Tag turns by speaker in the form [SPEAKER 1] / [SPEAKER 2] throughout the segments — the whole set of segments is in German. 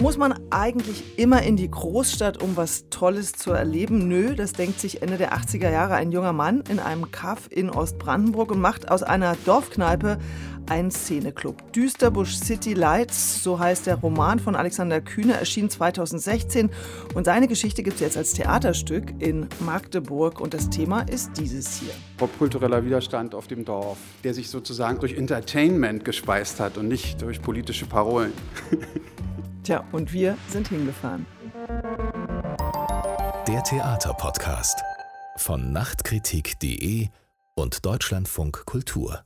[SPEAKER 1] Muss man eigentlich immer in die Großstadt, um was Tolles zu erleben? Nö, das denkt sich Ende der 80er Jahre ein junger Mann in einem Kaff in Ostbrandenburg und macht aus einer Dorfkneipe einen Szeneclub. Düsterbusch City Lights, so heißt der Roman von Alexander Kühne, erschien 2016 und seine Geschichte gibt es jetzt als Theaterstück in Magdeburg und das Thema ist dieses hier.
[SPEAKER 2] Popkultureller Widerstand auf dem Dorf, der sich sozusagen durch Entertainment gespeist hat und nicht durch politische Parolen.
[SPEAKER 1] Tja, und wir sind hingefahren.
[SPEAKER 3] Der Theaterpodcast von Nachtkritik.de und Deutschlandfunk Kultur.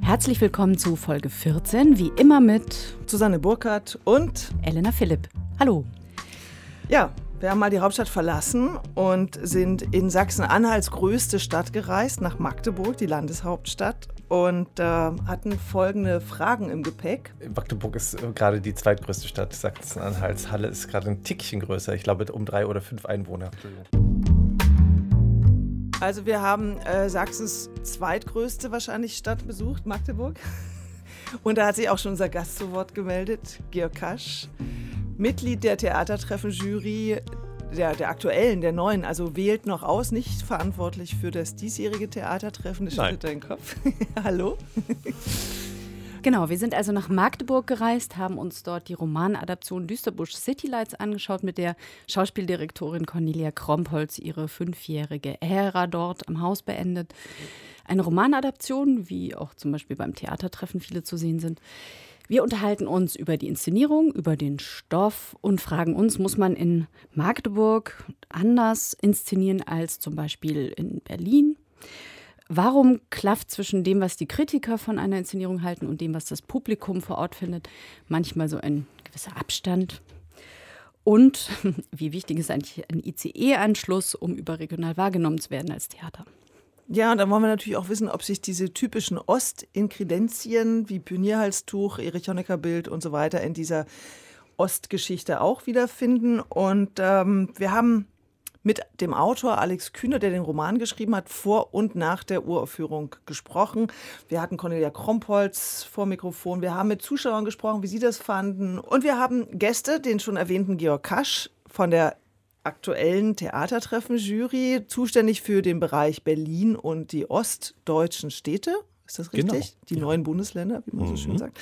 [SPEAKER 4] Herzlich willkommen zu Folge 14, wie immer mit
[SPEAKER 1] Susanne Burkhardt und
[SPEAKER 4] Elena Philipp. Hallo.
[SPEAKER 1] Ja, wir haben mal die Hauptstadt verlassen und sind in Sachsen-Anhalts größte Stadt gereist, nach Magdeburg, die Landeshauptstadt und äh, hatten folgende Fragen im Gepäck.
[SPEAKER 5] Magdeburg ist gerade die zweitgrößte Stadt Sachsen-Anhalts. Halle ist gerade ein Tickchen größer. Ich glaube, um drei oder fünf Einwohner.
[SPEAKER 1] Also wir haben äh, Sachsens zweitgrößte wahrscheinlich Stadt besucht, Magdeburg. Und da hat sich auch schon unser Gast zu Wort gemeldet, Georg Kasch, Mitglied der Theatertreffen-Jury der, der aktuellen, der neuen, also wählt noch aus, nicht verantwortlich für das diesjährige Theatertreffen. Das schüttelt deinen Kopf. Hallo?
[SPEAKER 4] Genau, wir sind also nach Magdeburg gereist, haben uns dort die Romanadaption Düsterbusch City Lights angeschaut, mit der Schauspieldirektorin Cornelia Krompholz ihre fünfjährige Ära dort am Haus beendet. Eine Romanadaption, wie auch zum Beispiel beim Theatertreffen viele zu sehen sind. Wir unterhalten uns über die Inszenierung, über den Stoff und fragen uns, muss man in Magdeburg anders inszenieren als zum Beispiel in Berlin? Warum klafft zwischen dem, was die Kritiker von einer Inszenierung halten und dem, was das Publikum vor Ort findet, manchmal so ein gewisser Abstand? Und wie wichtig ist eigentlich ein ICE-Anschluss, um überregional wahrgenommen zu werden als Theater?
[SPEAKER 1] Ja, und dann wollen wir natürlich auch wissen, ob sich diese typischen Ostinkredenzien wie Pionierhalstuch, Erich Honecker Bild und so weiter in dieser Ostgeschichte auch wiederfinden. Und ähm, wir haben mit dem Autor Alex Kühner, der den Roman geschrieben hat, vor und nach der Uraufführung gesprochen. Wir hatten Cornelia Krompholz vor Mikrofon. Wir haben mit Zuschauern gesprochen, wie sie das fanden. Und wir haben Gäste, den schon erwähnten Georg Kasch von der aktuellen Theatertreffen-Jury, zuständig für den Bereich Berlin und die ostdeutschen Städte. Ist das richtig? Genau. Die ja. neuen Bundesländer, wie man mhm. so schön sagt.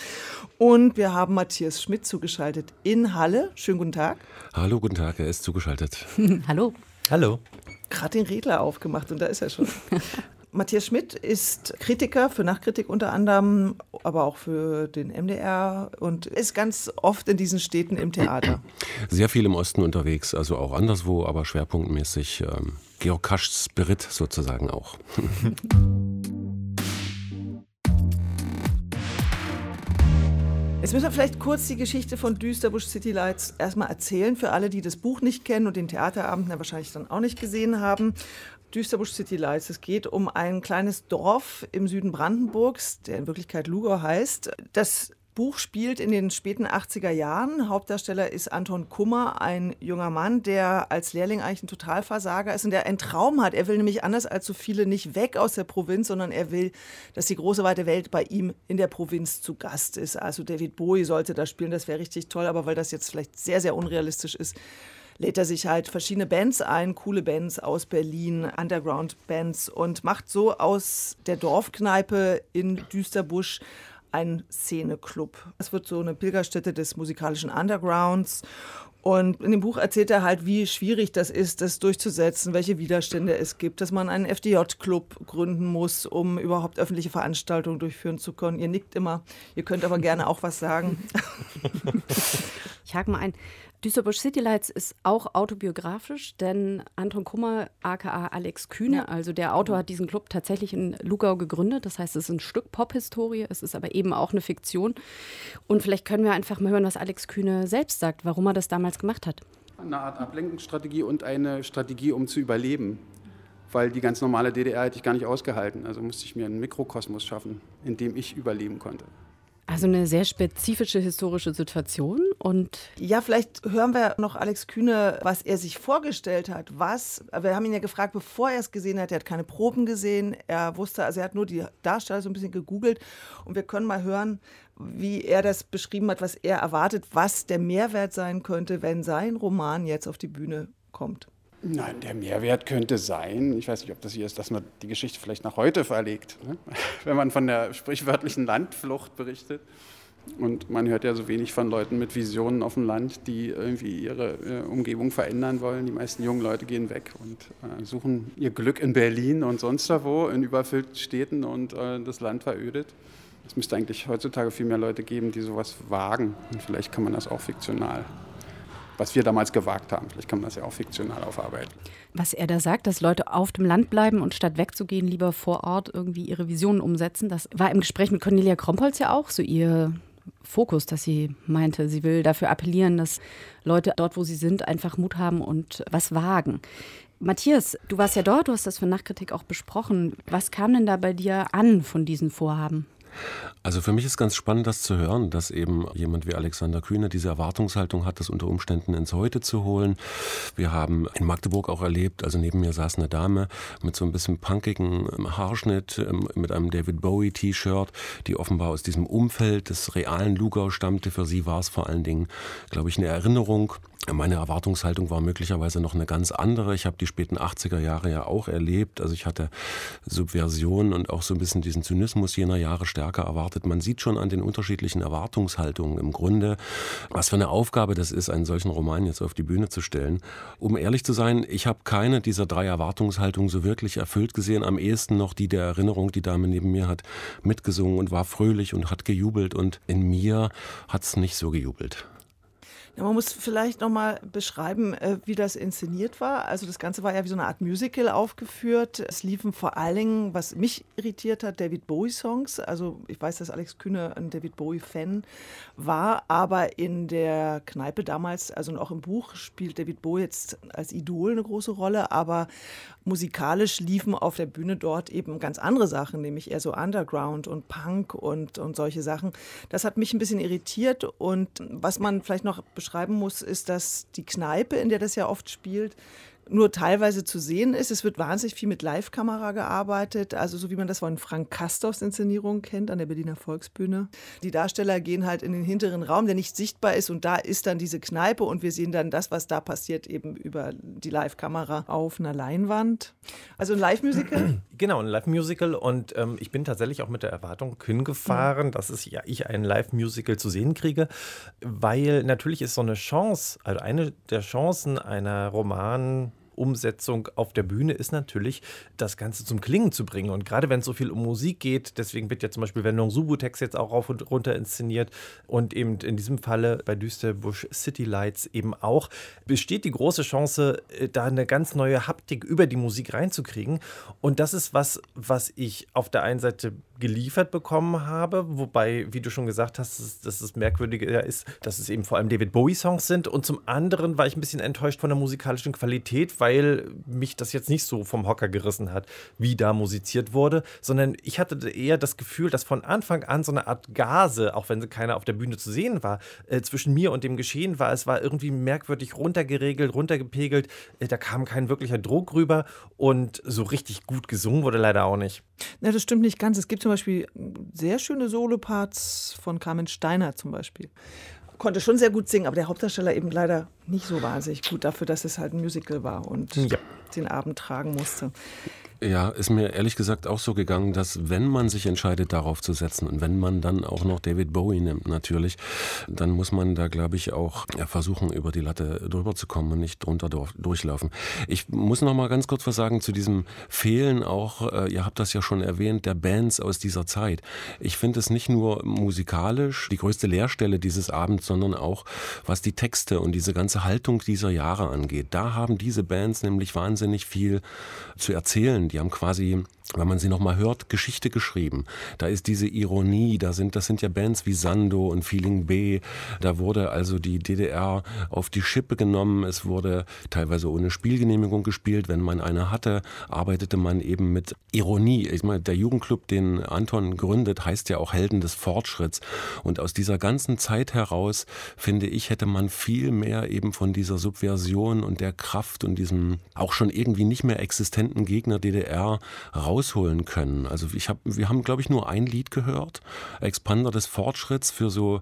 [SPEAKER 1] Und wir haben Matthias Schmidt zugeschaltet in Halle. Schönen guten Tag.
[SPEAKER 6] Hallo, guten Tag, er ist zugeschaltet.
[SPEAKER 4] Hallo.
[SPEAKER 5] Hallo.
[SPEAKER 1] Gerade den Redler aufgemacht und da ist er schon. Matthias Schmidt ist Kritiker für Nachkritik unter anderem, aber auch für den MDR und ist ganz oft in diesen Städten im Theater.
[SPEAKER 6] Sehr viel im Osten unterwegs, also auch anderswo, aber schwerpunktmäßig ähm, Georg Kaschs Spirit sozusagen auch.
[SPEAKER 1] Jetzt müssen wir vielleicht kurz die Geschichte von Düsterbusch City Lights erstmal erzählen für alle, die das Buch nicht kennen und den Theaterabend ja wahrscheinlich dann auch nicht gesehen haben. Düsterbusch City Lights. Es geht um ein kleines Dorf im Süden Brandenburgs, der in Wirklichkeit Lugau heißt. Das Buch spielt in den späten 80er Jahren. Hauptdarsteller ist Anton Kummer, ein junger Mann, der als Lehrling eigentlich ein Totalversager ist und der einen Traum hat. Er will nämlich anders als so viele nicht weg aus der Provinz, sondern er will, dass die große weite Welt bei ihm in der Provinz zu Gast ist. Also David Bowie sollte da spielen, das wäre richtig toll, aber weil das jetzt vielleicht sehr, sehr unrealistisch ist, lädt er sich halt verschiedene Bands ein, coole Bands aus Berlin, Underground-Bands und macht so aus der Dorfkneipe in Düsterbusch ein Szeneclub. Es wird so eine Pilgerstätte des musikalischen Undergrounds. Und in dem Buch erzählt er halt, wie schwierig das ist, das durchzusetzen, welche Widerstände es gibt, dass man einen FDJ-Club gründen muss, um überhaupt öffentliche Veranstaltungen durchführen zu können. Ihr nickt immer, ihr könnt aber gerne auch was sagen.
[SPEAKER 4] Ich hake mal ein. Düsterbusch City Lights ist auch autobiografisch, denn Anton Kummer, aka Alex Kühne, ja. also der Autor, hat diesen Club tatsächlich in Lugau gegründet. Das heißt, es ist ein Stück Pop-Historie, es ist aber eben auch eine Fiktion. Und vielleicht können wir einfach mal hören, was Alex Kühne selbst sagt, warum er das damals gemacht hat.
[SPEAKER 2] Eine Art Ablenkungsstrategie und eine Strategie, um zu überleben. Weil die ganz normale DDR hätte ich gar nicht ausgehalten. Also musste ich mir einen Mikrokosmos schaffen, in dem ich überleben konnte.
[SPEAKER 4] Also eine sehr spezifische historische Situation und
[SPEAKER 1] ja, vielleicht hören wir noch Alex Kühne, was er sich vorgestellt hat. Was, wir haben ihn ja gefragt, bevor er es gesehen hat, er hat keine Proben gesehen, er wusste, also er hat nur die Darsteller so ein bisschen gegoogelt und wir können mal hören, wie er das beschrieben hat, was er erwartet, was der Mehrwert sein könnte, wenn sein Roman jetzt auf die Bühne kommt.
[SPEAKER 2] Nein, der Mehrwert könnte sein, ich weiß nicht, ob das hier ist, dass man die Geschichte vielleicht nach heute verlegt, ne? wenn man von der sprichwörtlichen Landflucht berichtet. Und man hört ja so wenig von Leuten mit Visionen auf dem Land, die irgendwie ihre äh, Umgebung verändern wollen. Die meisten jungen Leute gehen weg und äh, suchen ihr Glück in Berlin und sonst wo, in überfüllten Städten und äh, das Land verödet. Es müsste eigentlich heutzutage viel mehr Leute geben, die sowas wagen. Und vielleicht kann man das auch fiktional was wir damals gewagt haben. Vielleicht kann man das ja auch fiktional aufarbeiten.
[SPEAKER 4] Was er da sagt, dass Leute auf dem Land bleiben und statt wegzugehen, lieber vor Ort irgendwie ihre Visionen umsetzen, das war im Gespräch mit Cornelia Krompholz ja auch so ihr Fokus, dass sie meinte, sie will dafür appellieren, dass Leute dort, wo sie sind, einfach Mut haben und was wagen. Matthias, du warst ja dort, du hast das für Nachkritik auch besprochen. Was kam denn da bei dir an von diesen Vorhaben?
[SPEAKER 6] Also für mich ist ganz spannend, das zu hören, dass eben jemand wie Alexander Kühne diese Erwartungshaltung hat, das unter Umständen ins Heute zu holen. Wir haben in Magdeburg auch erlebt, also neben mir saß eine Dame mit so ein bisschen punkigen ähm, Haarschnitt, ähm, mit einem David Bowie T-Shirt, die offenbar aus diesem Umfeld des realen Lugau stammte. Für sie war es vor allen Dingen, glaube ich, eine Erinnerung meine Erwartungshaltung war möglicherweise noch eine ganz andere. Ich habe die späten 80er Jahre ja auch erlebt. Also ich hatte Subversion und auch so ein bisschen diesen Zynismus jener Jahre stärker erwartet. Man sieht schon an den unterschiedlichen Erwartungshaltungen im Grunde, was für eine Aufgabe das ist, einen solchen Roman jetzt auf die Bühne zu stellen. Um ehrlich zu sein, ich habe keine dieser drei Erwartungshaltungen so wirklich erfüllt gesehen. Am ehesten noch die der Erinnerung, die Dame neben mir hat mitgesungen und war fröhlich und hat gejubelt und in mir hat es nicht so gejubelt.
[SPEAKER 1] Ja, man muss vielleicht noch mal beschreiben, äh, wie das inszeniert war. Also das Ganze war ja wie so eine Art Musical aufgeführt. Es liefen vor allen Dingen, was mich irritiert hat, David Bowie-Songs. Also ich weiß, dass Alex Kühne ein David Bowie-Fan war, aber in der Kneipe damals, also auch im Buch, spielt David Bowie jetzt als Idol eine große Rolle, aber musikalisch liefen auf der Bühne dort eben ganz andere Sachen, nämlich eher so Underground und Punk und, und solche Sachen. Das hat mich ein bisschen irritiert und was man vielleicht noch beschreiben muss, ist, dass die Kneipe, in der das ja oft spielt, nur teilweise zu sehen ist. Es wird wahnsinnig viel mit Live-Kamera gearbeitet, also so wie man das von Frank Kastorfs Inszenierung kennt an der Berliner Volksbühne. Die Darsteller gehen halt in den hinteren Raum, der nicht sichtbar ist und da ist dann diese Kneipe und wir sehen dann das, was da passiert, eben über die Live-Kamera auf einer Leinwand. Also ein Live-Musical?
[SPEAKER 5] Genau, ein Live-Musical und ähm, ich bin tatsächlich auch mit der Erwartung hingefahren, mhm. dass es ja ich ein Live-Musical zu sehen kriege, weil natürlich ist so eine Chance, also eine der Chancen einer Roman Umsetzung auf der Bühne ist natürlich, das Ganze zum Klingen zu bringen. Und gerade wenn es so viel um Musik geht, deswegen wird ja zum Beispiel Wendung Subutex jetzt auch rauf und runter inszeniert und eben in diesem Falle bei Düsterbusch City Lights eben auch, besteht die große Chance, äh, da eine ganz neue Haptik über die Musik reinzukriegen. Und das ist was, was ich auf der einen Seite geliefert bekommen habe, wobei, wie du schon gesagt hast, dass, dass das Merkwürdige ist, dass es eben vor allem David Bowie-Songs sind. Und zum anderen war ich ein bisschen enttäuscht von der musikalischen Qualität, weil mich das jetzt nicht so vom Hocker gerissen hat, wie da musiziert wurde, sondern ich hatte eher das Gefühl, dass von Anfang an so eine Art Gase, auch wenn keiner auf der Bühne zu sehen war, äh, zwischen mir und dem Geschehen war. Es war irgendwie merkwürdig runtergeregelt, runtergepegelt. Äh, da kam kein wirklicher Druck rüber und so richtig gut gesungen wurde leider auch nicht.
[SPEAKER 1] Na, das stimmt nicht ganz. Es gibt zum Beispiel sehr schöne Soloparts von Carmen Steiner zum Beispiel. Konnte schon sehr gut singen, aber der Hauptdarsteller eben leider nicht so wahnsinnig gut dafür, dass es halt ein Musical war und ja. den Abend tragen musste.
[SPEAKER 6] Ja, ist mir ehrlich gesagt auch so gegangen, dass wenn man sich entscheidet, darauf zu setzen und wenn man dann auch noch David Bowie nimmt, natürlich, dann muss man da, glaube ich, auch versuchen, über die Latte drüber zu kommen und nicht drunter durchlaufen. Ich muss noch mal ganz kurz was sagen zu diesem Fehlen auch, äh, ihr habt das ja schon erwähnt, der Bands aus dieser Zeit. Ich finde es nicht nur musikalisch die größte Leerstelle dieses Abends, sondern auch, was die Texte und diese ganze Haltung dieser Jahre angeht. Da haben diese Bands nämlich wahnsinnig viel zu erzählen die haben quasi wenn man sie nochmal hört, Geschichte geschrieben. Da ist diese Ironie, da sind, das sind ja Bands wie Sando und Feeling B. Da wurde also die DDR auf die Schippe genommen. Es wurde teilweise ohne Spielgenehmigung gespielt. Wenn man eine hatte, arbeitete man eben mit Ironie. Ich meine, der Jugendclub, den Anton gründet, heißt ja auch Helden des Fortschritts. Und aus dieser ganzen Zeit heraus, finde ich, hätte man viel mehr eben von dieser Subversion und der Kraft und diesem auch schon irgendwie nicht mehr existenten Gegner DDR raus rausholen können. Also ich hab, wir haben, glaube ich, nur ein Lied gehört, Expander des Fortschritts für so,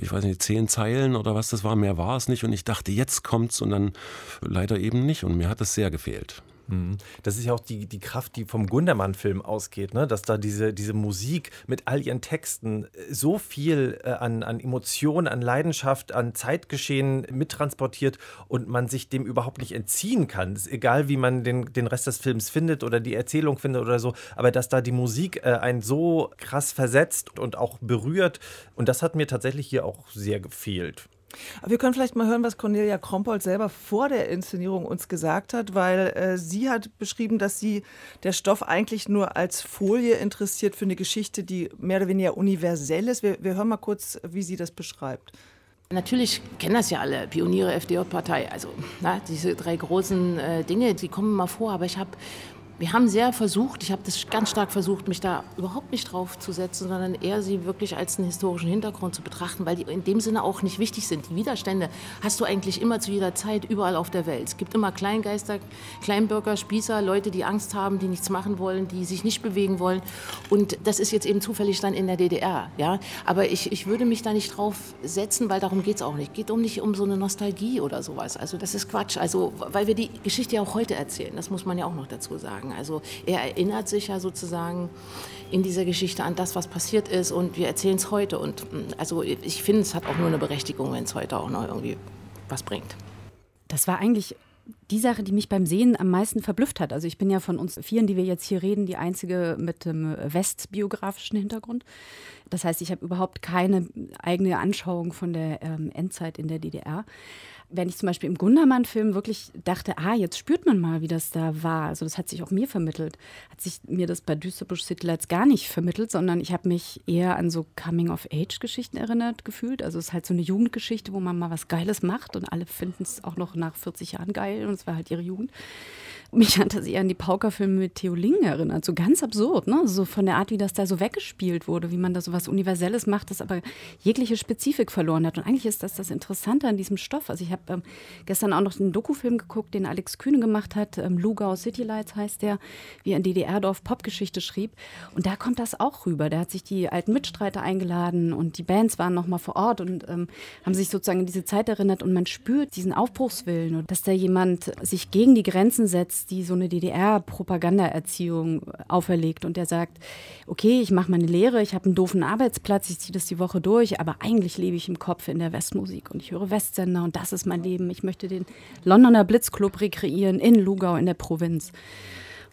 [SPEAKER 6] ich weiß nicht, zehn Zeilen oder was das war, mehr war es nicht. Und ich dachte, jetzt kommt's und dann leider eben nicht. Und mir hat es sehr gefehlt.
[SPEAKER 5] Mhm. Das ist ja auch die, die Kraft, die vom Gundermann-Film ausgeht, ne? dass da diese, diese Musik mit all ihren Texten äh, so viel äh, an, an Emotionen, an Leidenschaft, an Zeitgeschehen mittransportiert und man sich dem überhaupt nicht entziehen kann. ist egal, wie man den, den Rest des Films findet oder die Erzählung findet oder so, aber dass da die Musik äh, einen so krass versetzt und auch berührt und das hat mir tatsächlich hier auch sehr gefehlt.
[SPEAKER 1] Wir können vielleicht mal hören, was Cornelia Krompold selber vor der Inszenierung uns gesagt hat, weil äh, sie hat beschrieben, dass sie der Stoff eigentlich nur als Folie interessiert für eine Geschichte, die mehr oder weniger universell ist. Wir, wir hören mal kurz, wie sie das beschreibt.
[SPEAKER 7] Natürlich kennen das ja alle, Pioniere, FDJ-Partei. Also na, diese drei großen äh, Dinge, die kommen mal vor. Aber ich habe wir haben sehr versucht, ich habe das ganz stark versucht, mich da überhaupt nicht drauf zu setzen, sondern eher sie wirklich als einen historischen Hintergrund zu betrachten, weil die in dem Sinne auch nicht wichtig sind. Die Widerstände hast du eigentlich immer zu jeder Zeit, überall auf der Welt. Es gibt immer Kleingeister, Kleinbürger, Spießer, Leute, die Angst haben, die nichts machen wollen, die sich nicht bewegen wollen. Und das ist jetzt eben zufällig dann in der DDR. Ja? Aber ich, ich würde mich da nicht drauf setzen, weil darum geht es auch nicht. Es geht um nicht um so eine Nostalgie oder sowas. Also das ist Quatsch. Also, weil wir die Geschichte ja auch heute erzählen, das muss man ja auch noch dazu sagen. Also er erinnert sich ja sozusagen in dieser Geschichte an das, was passiert ist und wir erzählen es heute. Und mm, also ich finde, es hat auch nur eine Berechtigung, wenn es heute auch noch irgendwie was bringt.
[SPEAKER 4] Das war eigentlich die Sache, die mich beim Sehen am meisten verblüfft hat. Also ich bin ja von uns Vieren, die wir jetzt hier reden, die einzige mit dem westbiografischen Hintergrund. Das heißt, ich habe überhaupt keine eigene Anschauung von der ähm, Endzeit in der DDR wenn ich zum Beispiel im Gundermann-Film wirklich dachte, ah, jetzt spürt man mal, wie das da war. Also das hat sich auch mir vermittelt. Hat sich mir das bei Düsterbusch Lights gar nicht vermittelt, sondern ich habe mich eher an so Coming-of-Age-Geschichten erinnert gefühlt. Also es ist halt so eine Jugendgeschichte, wo man mal was Geiles macht und alle finden es auch noch nach 40 Jahren geil und es war halt ihre Jugend. Mich hat das eher an die Paukerfilme mit Theo Ling erinnert. So ganz absurd, ne? So von der Art, wie das da so weggespielt wurde, wie man da so was Universelles macht, das aber jegliche Spezifik verloren hat. Und eigentlich ist das das Interessante an diesem Stoff. Also ich habe ähm, gestern auch noch einen Dokufilm geguckt, den Alex Kühne gemacht hat. Ähm, Lugau City Lights heißt der, wie ein DDR-Dorf Popgeschichte schrieb. Und da kommt das auch rüber. Der hat sich die alten Mitstreiter eingeladen und die Bands waren noch mal vor Ort und ähm, haben sich sozusagen in diese Zeit erinnert. Und man spürt diesen Aufbruchswillen und dass da jemand sich gegen die Grenzen setzt die so eine DDR-Propagandaerziehung auferlegt und der sagt, okay, ich mache meine Lehre, ich habe einen doofen Arbeitsplatz, ich ziehe das die Woche durch, aber eigentlich lebe ich im Kopf in der Westmusik und ich höre Westsender und das ist mein Leben. Ich möchte den Londoner Blitzclub rekreieren in Lugau in der Provinz.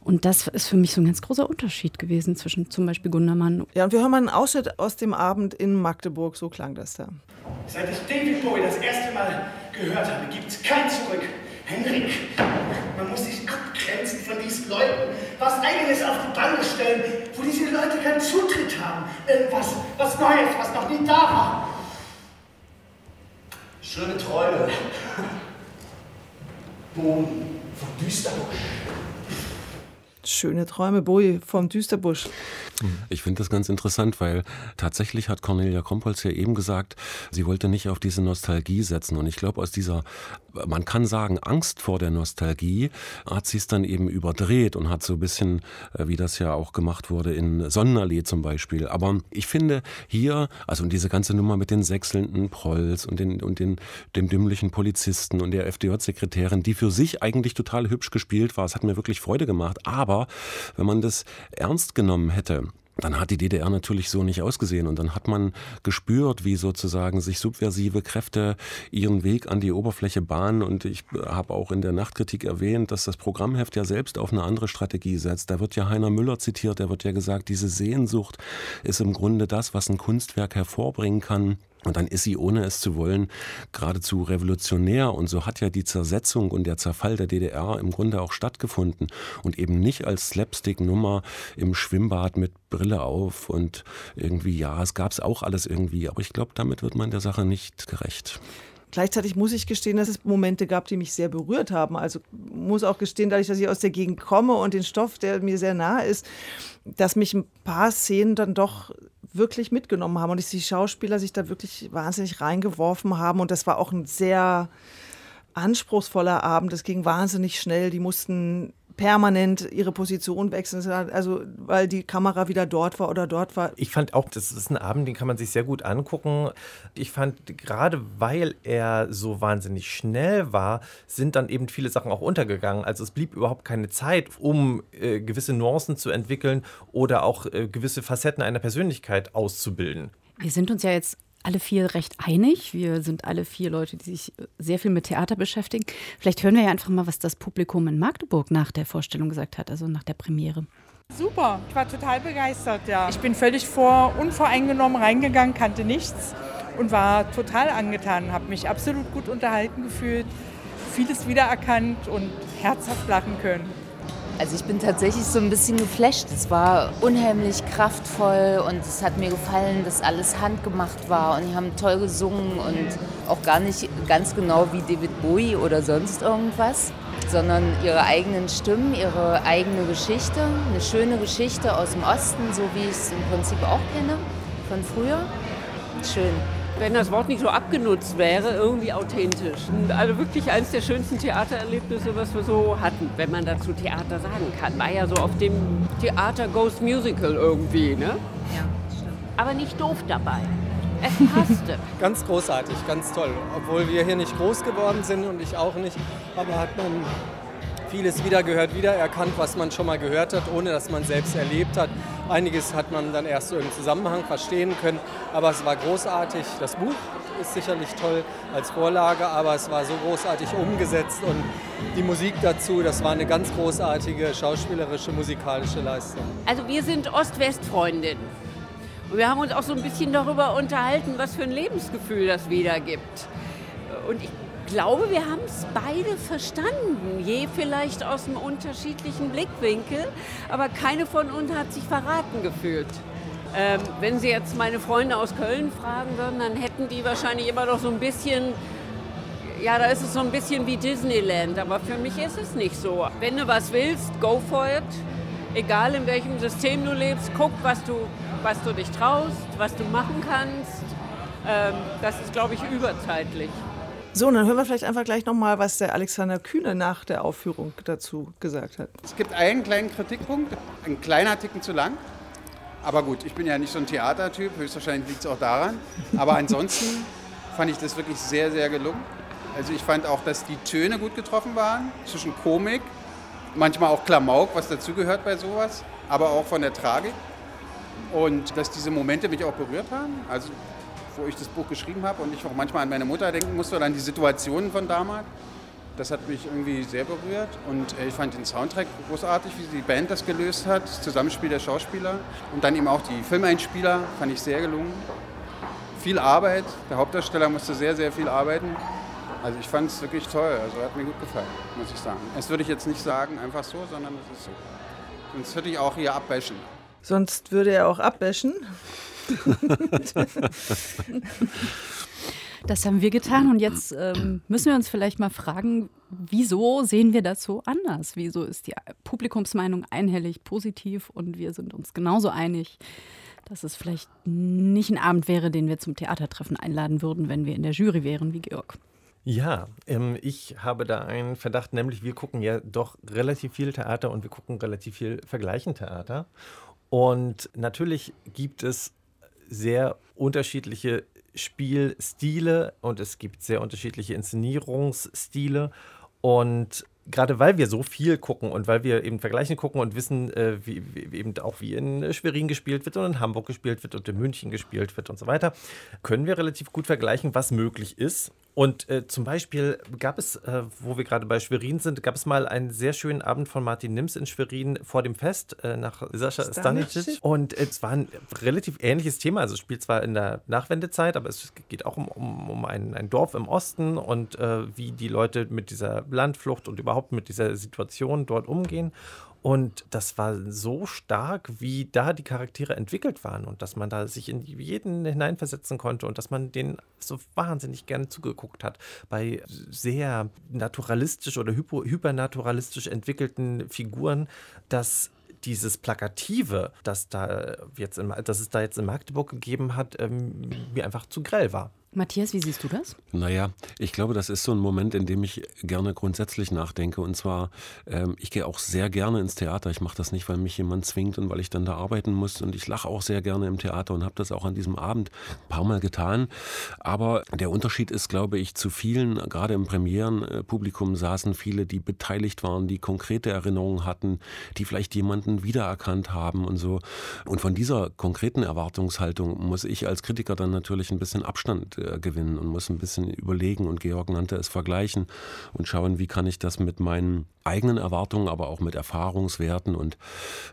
[SPEAKER 4] Und das ist für mich so ein ganz großer Unterschied gewesen zwischen zum Beispiel Gundermann.
[SPEAKER 1] Ja, und wir hören mal einen Ausschnitt aus dem Abend in Magdeburg. So klang das da.
[SPEAKER 8] Seit ich David Bowie das erste Mal gehört habe, gibt es kein Zurück. Henrik, man muss sich abgrenzen von diesen Leuten, was Eigenes auf die Bande stellen, wo diese Leute keinen Zutritt haben. Irgendwas, was Neues, was noch nie da war. Schöne Träume. Boden von Düsterbusch.
[SPEAKER 1] Schöne Träume, Bowie vom Düsterbusch.
[SPEAKER 6] Ich finde das ganz interessant, weil tatsächlich hat Cornelia Kompolz ja eben gesagt, sie wollte nicht auf diese Nostalgie setzen. Und ich glaube, aus dieser, man kann sagen, Angst vor der Nostalgie, hat sie es dann eben überdreht und hat so ein bisschen, äh, wie das ja auch gemacht wurde in Sonnenallee zum Beispiel. Aber ich finde hier, also diese ganze Nummer mit den sechselnden Prolls und, den, und den, dem dümmlichen Polizisten und der FDJ-Sekretärin, die für sich eigentlich total hübsch gespielt war, es hat mir wirklich Freude gemacht. Aber wenn man das ernst genommen hätte, dann hat die DDR natürlich so nicht ausgesehen. Und dann hat man gespürt, wie sozusagen sich subversive Kräfte ihren Weg an die Oberfläche bahnen. Und ich habe auch in der Nachtkritik erwähnt, dass das Programmheft ja selbst auf eine andere Strategie setzt. Da wird ja Heiner Müller zitiert, der wird ja gesagt, diese Sehnsucht ist im Grunde das, was ein Kunstwerk hervorbringen kann Und dann ist sie, ohne es zu wollen, geradezu revolutionär. Und so hat ja die Zersetzung und der Zerfall der DDR im Grunde auch stattgefunden. Und eben nicht als Slapstick-Nummer im Schwimmbad mit Brille auf und irgendwie, ja, es gab es auch alles irgendwie. Aber ich glaube, damit wird man der Sache nicht gerecht.
[SPEAKER 1] Gleichzeitig muss ich gestehen, dass es Momente gab, die mich sehr berührt haben. Also muss auch gestehen, dadurch, dass ich aus der Gegend komme und den Stoff, der mir sehr nah ist, dass mich ein paar Szenen dann doch wirklich mitgenommen haben und dass die Schauspieler sich da wirklich wahnsinnig reingeworfen haben. Und das war auch ein sehr anspruchsvoller Abend. Es ging wahnsinnig schnell. Die mussten permanent ihre Position wechseln, also weil die Kamera wieder dort war oder dort war.
[SPEAKER 5] Ich fand auch, das ist ein Abend, den kann man sich sehr gut angucken. Ich fand gerade, weil er so wahnsinnig schnell war, sind dann eben viele Sachen auch untergegangen. Also es blieb überhaupt keine Zeit, um äh, gewisse Nuancen zu entwickeln oder auch äh, gewisse Facetten einer Persönlichkeit auszubilden.
[SPEAKER 4] Wir sind uns ja jetzt alle vier recht einig. Wir sind alle vier Leute, die sich sehr viel mit Theater beschäftigen. Vielleicht hören wir ja einfach mal, was das Publikum in Magdeburg nach der Vorstellung gesagt hat, also nach der Premiere.
[SPEAKER 9] Super, ich war total begeistert, ja. Ich bin völlig vor, unvoreingenommen reingegangen, kannte nichts und war total angetan, habe mich absolut gut unterhalten gefühlt, vieles wiedererkannt und herzhaft lachen können.
[SPEAKER 10] Also ich bin tatsächlich so ein bisschen geflasht. Es war unheimlich kraftvoll und es hat mir gefallen, dass alles handgemacht war und die haben toll gesungen und auch gar nicht ganz genau wie David Bowie oder sonst irgendwas, sondern ihre eigenen Stimmen, ihre eigene Geschichte, eine schöne Geschichte aus dem Osten, so wie ich es im Prinzip auch kenne von früher. Schön
[SPEAKER 11] wenn das Wort nicht so abgenutzt wäre, irgendwie authentisch. Also wirklich eines der schönsten Theatererlebnisse, was wir so hatten, wenn man dazu Theater sagen kann. War ja so auf dem Theater Ghost Musical irgendwie, ne?
[SPEAKER 10] Ja, stimmt.
[SPEAKER 11] Aber nicht doof dabei. Es passte.
[SPEAKER 12] ganz großartig, ganz toll. Obwohl wir hier nicht groß geworden sind und ich auch nicht, aber hat man vieles wiedergehört, wiedererkannt, was man schon mal gehört hat, ohne dass man selbst erlebt hat. Einiges hat man dann erst so im Zusammenhang verstehen können, aber es war großartig. Das Buch ist sicherlich toll als Vorlage, aber es war so großartig umgesetzt und die Musik dazu, das war eine ganz großartige schauspielerische, musikalische Leistung.
[SPEAKER 11] Also wir sind Ost-West-Freundinnen. Und wir haben uns auch so ein bisschen darüber unterhalten, was für ein Lebensgefühl das wiedergibt. Und ich glaube, wir haben es beide verstanden, je vielleicht aus einem unterschiedlichen Blickwinkel, aber keine von uns hat sich verraten gefühlt. Ähm, wenn Sie jetzt meine Freunde aus Köln fragen würden, dann hätten die wahrscheinlich immer noch so ein bisschen, ja, da ist es so ein bisschen wie Disneyland, aber für mich ist es nicht so. Wenn du was willst, go for it. Egal in welchem System du lebst, guck, was du, was du dich traust, was du machen kannst. Ähm, das ist, glaube ich, überzeitlich.
[SPEAKER 1] So, dann hören wir vielleicht einfach gleich nochmal, was der Alexander Kühne nach der Aufführung dazu gesagt hat.
[SPEAKER 2] Es gibt einen kleinen Kritikpunkt, ein kleiner Ticken zu lang. Aber gut, ich bin ja nicht so ein Theatertyp, höchstwahrscheinlich liegt es auch daran. Aber ansonsten fand ich das wirklich sehr, sehr gelungen. Also ich fand auch, dass die Töne gut getroffen waren, zwischen Komik, manchmal auch Klamauk, was dazugehört bei sowas, aber auch von der Tragik. Und dass diese Momente mich auch berührt haben. Also wo ich das Buch geschrieben habe und ich auch manchmal an meine Mutter denken musste oder an die Situationen von damals. Das hat mich irgendwie sehr berührt und äh, ich fand den Soundtrack großartig, wie die Band das gelöst hat, das Zusammenspiel der Schauspieler und dann eben auch die Filmeinspieler, fand ich sehr gelungen. Viel Arbeit, der Hauptdarsteller musste sehr, sehr viel arbeiten. Also ich fand es wirklich toll, also hat mir gut gefallen, muss ich sagen. Das würde ich jetzt nicht sagen einfach so, sondern es ist so. Sonst würde ich auch hier abbäschen.
[SPEAKER 1] Sonst würde er auch abbäschen.
[SPEAKER 4] Das haben wir getan und jetzt ähm, müssen wir uns vielleicht mal fragen, wieso sehen wir das so anders? Wieso ist die Publikumsmeinung einhellig positiv und wir sind uns genauso einig, dass es vielleicht nicht ein Abend wäre, den wir zum Theatertreffen einladen würden, wenn wir in der Jury wären, wie Georg?
[SPEAKER 5] Ja, ähm, ich habe da einen Verdacht, nämlich wir gucken ja doch relativ viel Theater und wir gucken relativ viel Vergleichen Theater. Und natürlich gibt es sehr unterschiedliche Spielstile und es gibt sehr unterschiedliche Inszenierungsstile. Und gerade weil wir so viel gucken und weil wir eben vergleichen gucken und wissen, äh, wie, wie, eben auch wie in Schwerin gespielt wird und in Hamburg gespielt wird und in München gespielt wird und so weiter, können wir relativ gut vergleichen, was möglich ist. Und äh, zum Beispiel gab es, äh, wo wir gerade bei Schwerin sind, gab es mal einen sehr schönen Abend von Martin Nims in Schwerin vor dem Fest äh, nach Sascha Stanicic. Und es war ein relativ ähnliches Thema. Also es spielt zwar in der Nachwendezeit, aber es geht auch um, um, um ein, ein Dorf im Osten und äh, wie die Leute mit dieser Landflucht und überhaupt mit dieser Situation dort umgehen. Und das war so stark, wie da die Charaktere entwickelt waren und dass man da sich in jeden hineinversetzen konnte und dass man denen so wahnsinnig gerne zugeguckt hat. Bei sehr naturalistisch oder hypo, hypernaturalistisch entwickelten Figuren, dass dieses Plakative, das, da jetzt in, das es da jetzt in Magdeburg gegeben hat, ähm, mir einfach zu grell war.
[SPEAKER 4] Matthias, wie siehst du das?
[SPEAKER 6] Naja, ich glaube, das ist so ein Moment, in dem ich gerne grundsätzlich nachdenke. Und zwar, ähm, ich gehe auch sehr gerne ins Theater. Ich mache das nicht, weil mich jemand zwingt und weil ich dann da arbeiten muss. Und ich lache auch sehr gerne im Theater und habe das auch an diesem Abend ein paar Mal getan. Aber der Unterschied ist, glaube ich, zu vielen, gerade im Premierenpublikum saßen viele, die beteiligt waren, die konkrete Erinnerungen hatten, die vielleicht jemanden wiedererkannt haben und so. Und von dieser konkreten Erwartungshaltung muss ich als Kritiker dann natürlich ein bisschen Abstand äh, gewinnen und muss ein bisschen überlegen und Georg nannte es vergleichen und schauen, wie kann ich das mit meinen eigenen Erwartungen, aber auch mit Erfahrungswerten und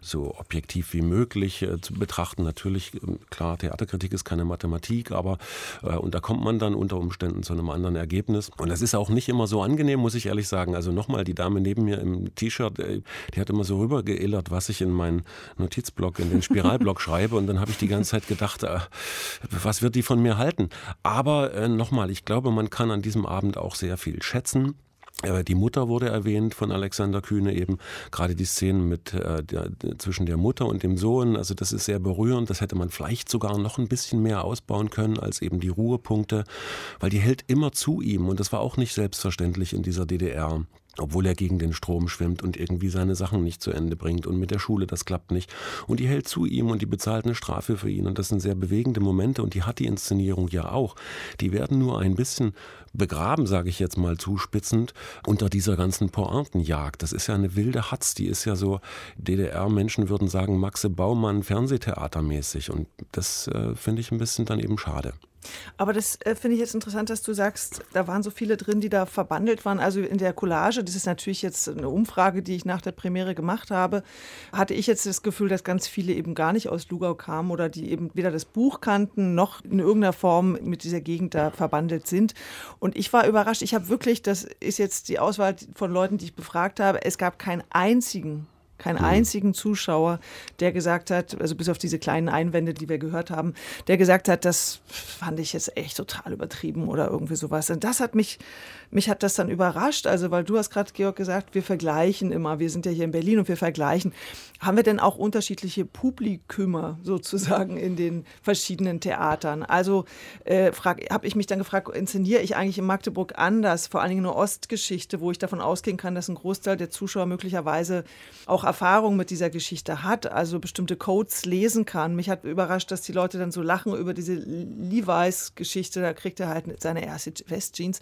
[SPEAKER 6] so objektiv wie möglich äh, zu betrachten. Natürlich, äh, klar, Theaterkritik ist keine Mathematik, aber äh, und da kommt man dann unter Umständen zu einem anderen Ergebnis. Und das ist auch nicht immer so angenehm, muss ich ehrlich sagen. Also nochmal, die Dame neben mir im T-Shirt, äh, die hat immer so rübergeillert, was ich in meinen Notizblock, in den Spiralblock schreibe. Und dann habe ich die ganze Zeit gedacht, äh, was wird die von mir halten? Aber äh, nochmal, ich glaube, man kann an diesem Abend auch sehr viel schätzen. Äh, die Mutter wurde erwähnt von Alexander Kühne eben, gerade die Szenen mit äh, der, zwischen der Mutter und dem Sohn, also das ist sehr berührend, das hätte man vielleicht sogar noch ein bisschen mehr ausbauen können als eben die Ruhepunkte, weil die hält immer zu ihm. Und das war auch nicht selbstverständlich in dieser DDR obwohl er gegen den Strom schwimmt und irgendwie seine Sachen nicht zu Ende bringt und mit der Schule das klappt nicht. Und die hält zu ihm und die bezahlt eine Strafe für ihn und das sind sehr bewegende Momente und die hat die Inszenierung ja auch. Die werden nur ein bisschen begraben, sage ich jetzt mal zuspitzend, unter dieser ganzen Pointenjagd. Das ist ja eine wilde Hatz, die ist ja so, DDR-Menschen würden sagen, Maxe Baumann Fernsehtheatermäßig und das äh, finde ich ein bisschen dann eben schade.
[SPEAKER 1] Aber das äh, finde ich jetzt interessant, dass du sagst, da waren so viele drin, die da verbandelt waren. Also in der Collage, das ist natürlich jetzt eine Umfrage, die ich nach der Premiere gemacht habe, hatte ich jetzt das Gefühl, dass ganz viele eben gar nicht aus Lugau kamen oder die eben weder das Buch kannten noch in irgendeiner Form mit dieser Gegend da verbandelt sind. Und ich war überrascht. Ich habe wirklich, das ist jetzt die Auswahl von Leuten, die ich befragt habe, es gab keinen einzigen keinen mhm. einzigen Zuschauer, der gesagt hat, also bis auf diese kleinen Einwände, die wir gehört haben, der gesagt hat, das fand ich jetzt echt total übertrieben oder irgendwie sowas. Und das hat mich, mich hat das dann überrascht. Also, weil du hast gerade, Georg, gesagt, wir vergleichen immer. Wir sind ja hier in Berlin und wir vergleichen. Haben wir denn auch unterschiedliche Publikümer sozusagen in den verschiedenen Theatern? Also äh, habe ich mich dann gefragt, inszeniere ich eigentlich in Magdeburg anders, vor allen Dingen eine Ostgeschichte, wo ich davon ausgehen kann, dass ein Großteil der Zuschauer möglicherweise auch Erfahrung mit dieser Geschichte hat, also bestimmte Codes lesen kann. Mich hat überrascht, dass die Leute dann so lachen über diese Levi's-Geschichte, da kriegt er halt seine erste Westjeans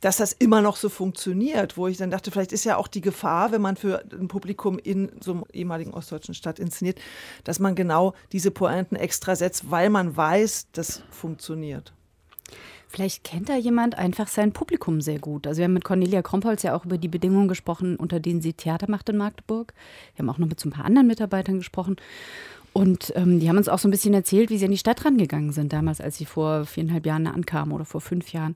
[SPEAKER 1] dass das immer noch so funktioniert, wo ich dann dachte, vielleicht ist ja auch die Gefahr, wenn man für ein Publikum in so einem ehemaligen ostdeutschen Stadt inszeniert, dass man genau diese Pointen extra setzt, weil man weiß, das funktioniert.
[SPEAKER 4] Vielleicht kennt da jemand einfach sein Publikum sehr gut. Also wir haben mit Cornelia Krompholz ja auch über die Bedingungen gesprochen, unter denen sie Theater macht in Magdeburg. Wir haben auch noch mit so ein paar anderen Mitarbeitern gesprochen. Und ähm, die haben uns auch so ein bisschen erzählt, wie sie an die Stadt rangegangen sind, damals, als sie vor viereinhalb Jahren ankamen oder vor fünf Jahren.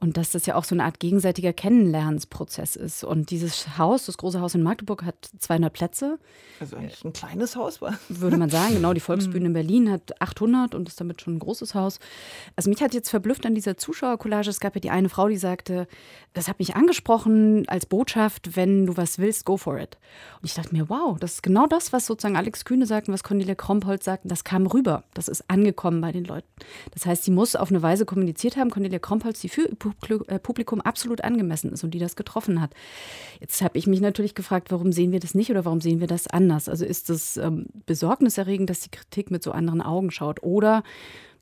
[SPEAKER 4] Und dass das ja auch so eine Art gegenseitiger Kennenlernensprozess ist. Und dieses Haus, das große Haus in Magdeburg, hat 200 Plätze.
[SPEAKER 1] Also eigentlich ein kleines Haus war.
[SPEAKER 4] Würde man sagen, genau. Die Volksbühne in Berlin hat 800 und ist damit schon ein großes Haus. Also mich hat jetzt verblüfft an dieser Zuschauercollage. Es gab ja die eine Frau, die sagte, das hat mich angesprochen als Botschaft, wenn du was willst, go for it. Und ich dachte mir, wow, das ist genau das, was sozusagen Alex Kühne sagt und was Cornelia Krompholz sagt. Das kam rüber. Das ist angekommen bei den Leuten. Das heißt, sie muss auf eine Weise kommuniziert haben, Cornelia Krompholz, die für äh, Publikum absolut angemessen ist und die das getroffen hat. Jetzt habe ich mich natürlich gefragt, warum sehen wir das nicht oder warum sehen wir das anders? Also ist es ähm, besorgniserregend, dass die Kritik mit so anderen Augen schaut? Oder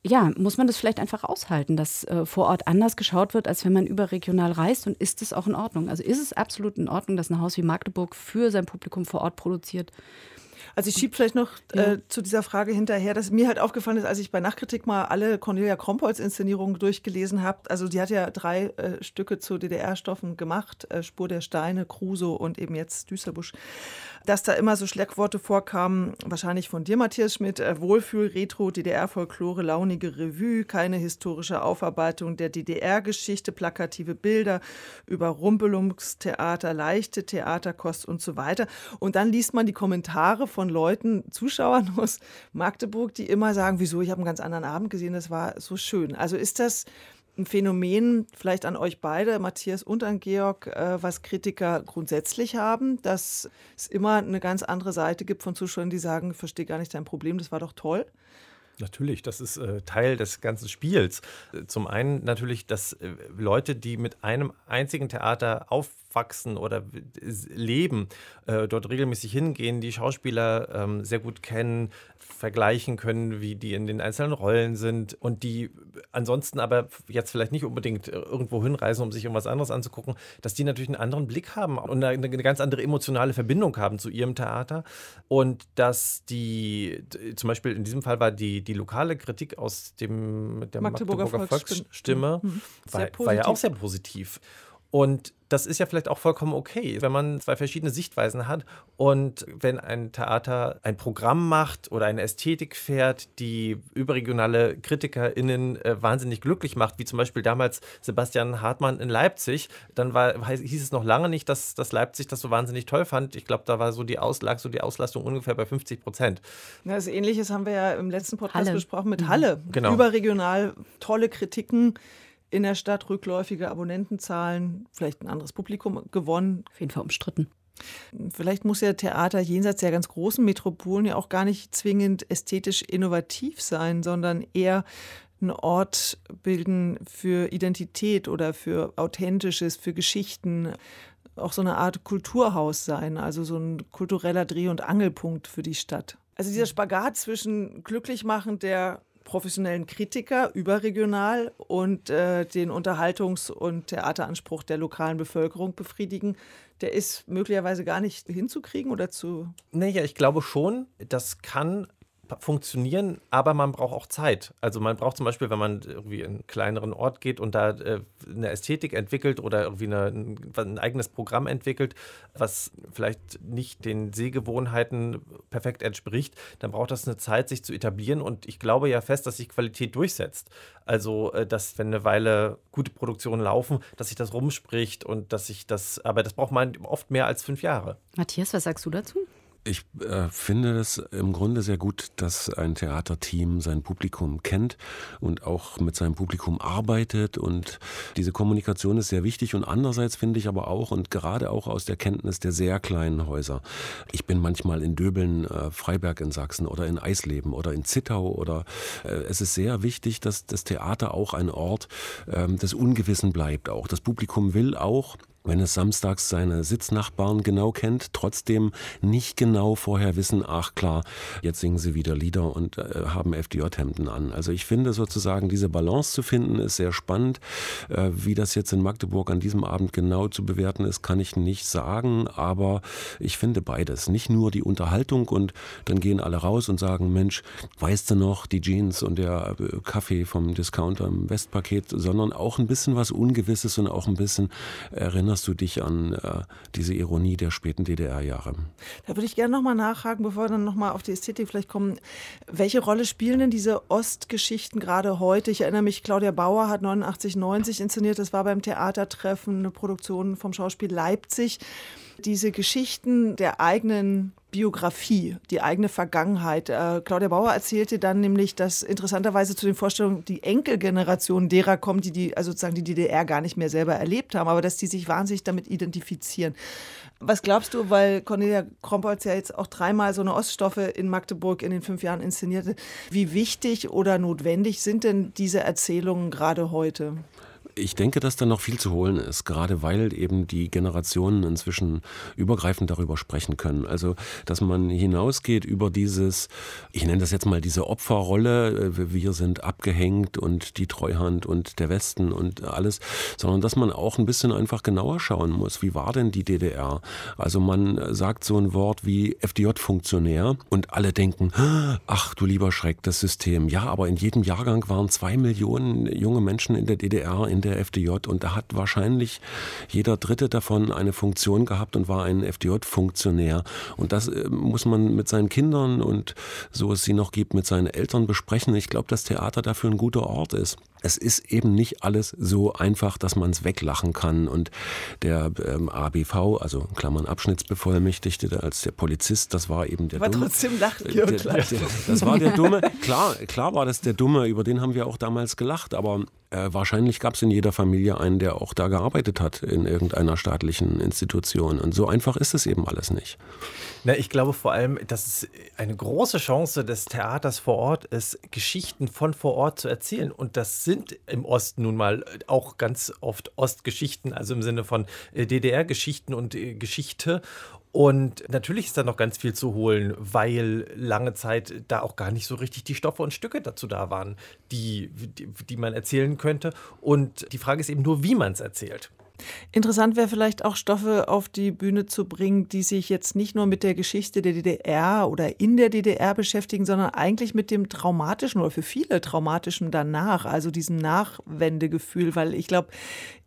[SPEAKER 4] ja, muss man das vielleicht einfach aushalten, dass äh, vor Ort anders geschaut wird, als wenn man überregional reist? Und ist es auch in Ordnung? Also ist es absolut in Ordnung, dass ein Haus wie Magdeburg für sein Publikum vor Ort produziert?
[SPEAKER 1] Also ich schiebe vielleicht noch
[SPEAKER 4] Ja.
[SPEAKER 1] äh, zu dieser Frage hinterher, dass mir halt aufgefallen ist, als ich bei Nachkritik mal alle Cornelia Krompholz-Inszenierungen durchgelesen habe. Also die hat ja drei äh, Stücke zu DDR-Stoffen gemacht, äh, Spur der Steine, Crusoe und eben jetzt Düsterbusch. Dass da immer so Schleckworte vorkamen, wahrscheinlich von dir, Matthias Schmidt, äh, Wohlfühl, Retro, DDR-Folklore, launige Revue, keine historische Aufarbeitung der DDR-Geschichte, plakative Bilder, Überrumpelungstheater, leichte Theaterkost und so weiter. Und dann liest man die Kommentare von Leuten, Zuschauern aus Magdeburg, die immer sagen, wieso, ich habe einen ganz anderen Abend gesehen, das war so schön. Also ist das ein Phänomen, vielleicht an euch beide, Matthias und an Georg, äh, was Kritiker grundsätzlich haben, dass es immer eine ganz andere Seite gibt von Zuschauern, die sagen, ich verstehe gar nicht dein Problem, das war doch toll.
[SPEAKER 5] Natürlich, das ist äh, Teil des ganzen Spiels. Zum einen natürlich, dass äh, Leute, die mit einem einzigen Theater aufwachsen oder leben, äh, dort regelmäßig hingehen, die Schauspieler ähm, sehr gut kennen, vergleichen können, wie die in den einzelnen Rollen sind und die ansonsten aber jetzt vielleicht nicht unbedingt äh, irgendwo hinreisen, um sich irgendwas anderes anzugucken, dass die natürlich einen anderen Blick haben und eine, eine ganz andere emotionale Verbindung haben zu ihrem Theater und dass die, zum Beispiel in diesem Fall war die, die lokale Kritik aus dem, der
[SPEAKER 1] Magdeburger
[SPEAKER 5] Magdeburger,
[SPEAKER 1] Volksstimme. Mhm.
[SPEAKER 5] War, war ja auch sehr positiv. Und das ist ja vielleicht auch vollkommen okay, wenn man zwei verschiedene Sichtweisen hat und wenn ein Theater ein Programm macht oder eine Ästhetik fährt, die überregionale KritikerInnen äh, wahnsinnig glücklich macht, wie zum Beispiel damals Sebastian Hartmann in Leipzig, dann war, hieß es noch lange nicht, dass, dass Leipzig das so wahnsinnig toll fand. Ich glaube, da war so die Aus, lag so die Auslastung ungefähr bei 50 Prozent.
[SPEAKER 1] Ja, das Ähnliches haben wir ja im letzten Podcast
[SPEAKER 4] Halle.
[SPEAKER 1] besprochen mit
[SPEAKER 4] Mhm.
[SPEAKER 1] Halle.
[SPEAKER 5] Genau.
[SPEAKER 1] Überregional tolle Kritiken in der Stadt, rückläufige Abonnentenzahlen, vielleicht ein anderes Publikum gewonnen.
[SPEAKER 4] Auf jeden Fall umstritten.
[SPEAKER 1] Vielleicht muss ja Theater jenseits der ganz großen Metropolen ja auch gar nicht zwingend ästhetisch innovativ sein, sondern eher einen Ort bilden für Identität oder für Authentisches, für Geschichten. Auch so eine Art Kulturhaus sein, also so ein kultureller Dreh- und Angelpunkt für die Stadt. Also dieser Spagat zwischen Glücklichmachen der professionellen Kritiker überregional und äh, den Unterhaltungs- und Theateranspruch der lokalen Bevölkerung befriedigen, der ist möglicherweise gar nicht hinzukriegen oder zu.
[SPEAKER 5] Naja, ich glaube schon, das kann funktionieren, aber man braucht auch Zeit. Also man braucht zum Beispiel, wenn man irgendwie in einen kleineren Ort geht und da äh, eine Ästhetik entwickelt oder irgendwie eine, ein, ein eigenes Programm entwickelt, was vielleicht nicht den Sehgewohnheiten perfekt entspricht, dann braucht das eine Zeit, sich zu etablieren. Und ich glaube ja fest, dass sich Qualität durchsetzt. Also, äh, dass wenn eine Weile gute Produktionen laufen, dass sich das rumspricht und dass sich das, aber das braucht man oft mehr als fünf Jahre.
[SPEAKER 4] Matthias, was sagst du dazu?
[SPEAKER 6] Ich äh, finde es im Grunde sehr gut, dass ein Theaterteam sein Publikum kennt und auch mit seinem Publikum arbeitet. Und diese Kommunikation ist sehr wichtig. Und andererseits finde ich aber auch, und gerade auch aus der Kenntnis der sehr kleinen Häuser, ich bin manchmal in Döbeln, äh, Freiberg in Sachsen oder in Eisleben oder in Zittau oder äh, es ist sehr wichtig, dass das Theater auch ein Ort ähm, des Ungewissen bleibt. Auch das Publikum will auch wenn es samstags seine Sitznachbarn genau kennt, trotzdem nicht genau vorher wissen, ach klar, jetzt singen sie wieder Lieder und äh, haben FDJ-Hemden an. Also ich finde sozusagen diese Balance zu finden, ist sehr spannend. Äh, wie das jetzt in Magdeburg an diesem Abend genau zu bewerten ist, kann ich nicht sagen, aber ich finde beides. Nicht nur die Unterhaltung und dann gehen alle raus und sagen, Mensch, weißt du noch, die Jeans und der äh, Kaffee vom Discounter im Westpaket, sondern auch ein bisschen was Ungewisses und auch ein bisschen erinnerst du dich an äh, diese Ironie der späten DDR-Jahre.
[SPEAKER 1] Da würde ich gerne nochmal nachhaken, bevor wir dann nochmal auf die Ästhetik vielleicht kommen. Welche Rolle spielen denn diese Ostgeschichten gerade heute? Ich erinnere mich, Claudia Bauer hat 89, 90 inszeniert. Das war beim Theatertreffen eine Produktion vom Schauspiel Leipzig. Diese Geschichten der eigenen Biografie, die eigene Vergangenheit. Äh, Claudia Bauer erzählte dann nämlich, dass interessanterweise zu den Vorstellungen die Enkelgeneration derer kommt, die, die also sozusagen die DDR gar nicht mehr selber erlebt haben, aber dass die sich wahnsinnig damit identifizieren. Was glaubst du, weil Cornelia Krompolz ja jetzt auch dreimal so eine Oststoffe in Magdeburg in den fünf Jahren inszenierte, wie wichtig oder notwendig sind denn diese Erzählungen gerade heute?
[SPEAKER 6] Ich denke, dass da noch viel zu holen ist, gerade weil eben die Generationen inzwischen übergreifend darüber sprechen können. Also, dass man hinausgeht über dieses, ich nenne das jetzt mal diese Opferrolle, äh, wir sind abgehängt und die Treuhand und der Westen und alles, sondern dass man auch ein bisschen einfach genauer schauen muss, wie war denn die DDR? Also man sagt so ein Wort wie FDJ-Funktionär und alle denken, ach du lieber Schreck, das System. Ja, aber in jedem Jahrgang waren zwei Millionen junge Menschen in der DDR, in der FDJ und da hat wahrscheinlich jeder Dritte davon eine Funktion gehabt und war ein FDJ-Funktionär. Und das äh, muss man mit seinen Kindern und so es sie noch gibt, mit seinen Eltern besprechen. Ich glaube, dass Theater dafür ein guter Ort ist es ist eben nicht alles so einfach, dass man es weglachen kann. Und der ähm, ABV, also Klammern Abschnittsbevollmächtigte, als der Polizist, das war eben der
[SPEAKER 1] Aber
[SPEAKER 6] Dumme.
[SPEAKER 1] trotzdem lacht
[SPEAKER 6] Der-
[SPEAKER 1] Georg
[SPEAKER 6] der-
[SPEAKER 1] gleich.
[SPEAKER 6] der- Das war der Dumme. Klar, klar war das der Dumme, über den haben wir auch damals gelacht. Aber äh, wahrscheinlich gab es in jeder Familie einen, der auch da gearbeitet hat, in irgendeiner staatlichen Institution. Und so einfach ist es eben alles nicht.
[SPEAKER 5] Na, ich glaube vor allem, dass es eine große Chance des Theaters vor Ort ist, Geschichten von vor Ort zu erzählen. Und das sind im Osten nun mal auch ganz oft Ostgeschichten, also im Sinne von äh, DDR-Geschichten und äh, Geschichte. Und natürlich ist da noch ganz viel zu holen, weil lange Zeit da auch gar nicht so richtig die Stoffe und Stücke dazu da waren, die, die, die man erzählen könnte. Und die Frage ist eben nur, wie man es erzählt.
[SPEAKER 1] Interessant wäre vielleicht auch Stoffe auf die Bühne zu bringen, die sich jetzt nicht nur mit der Geschichte der DDR oder in der DDR beschäftigen, sondern eigentlich mit dem traumatischen oder für viele traumatischen danach, also diesem Nachwendegefühl, weil ich glaube,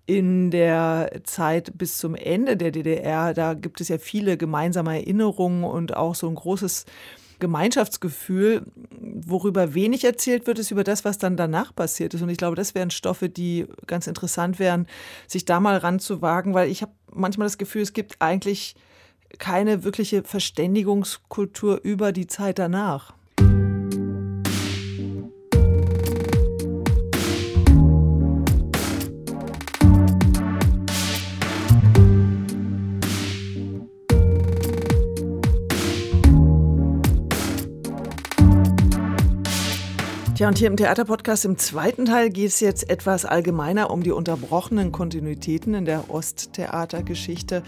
[SPEAKER 1] in der Zeit bis zum Ende der DDR, da gibt es ja viele gemeinsame Erinnerungen und auch so ein großes Gemeinschaftsgefühl, worüber wenig erzählt wird, ist über das, was dann danach passiert ist. Und ich glaube, das wären Stoffe, die ganz interessant wären, sich da mal ranzuwagen, weil ich habe manchmal das Gefühl, es gibt eigentlich keine wirkliche Verständigungskultur über die Zeit danach. Tja, und hier im Theaterpodcast im zweiten Teil geht es jetzt etwas allgemeiner um die unterbrochenen Kontinuitäten in der Osttheatergeschichte,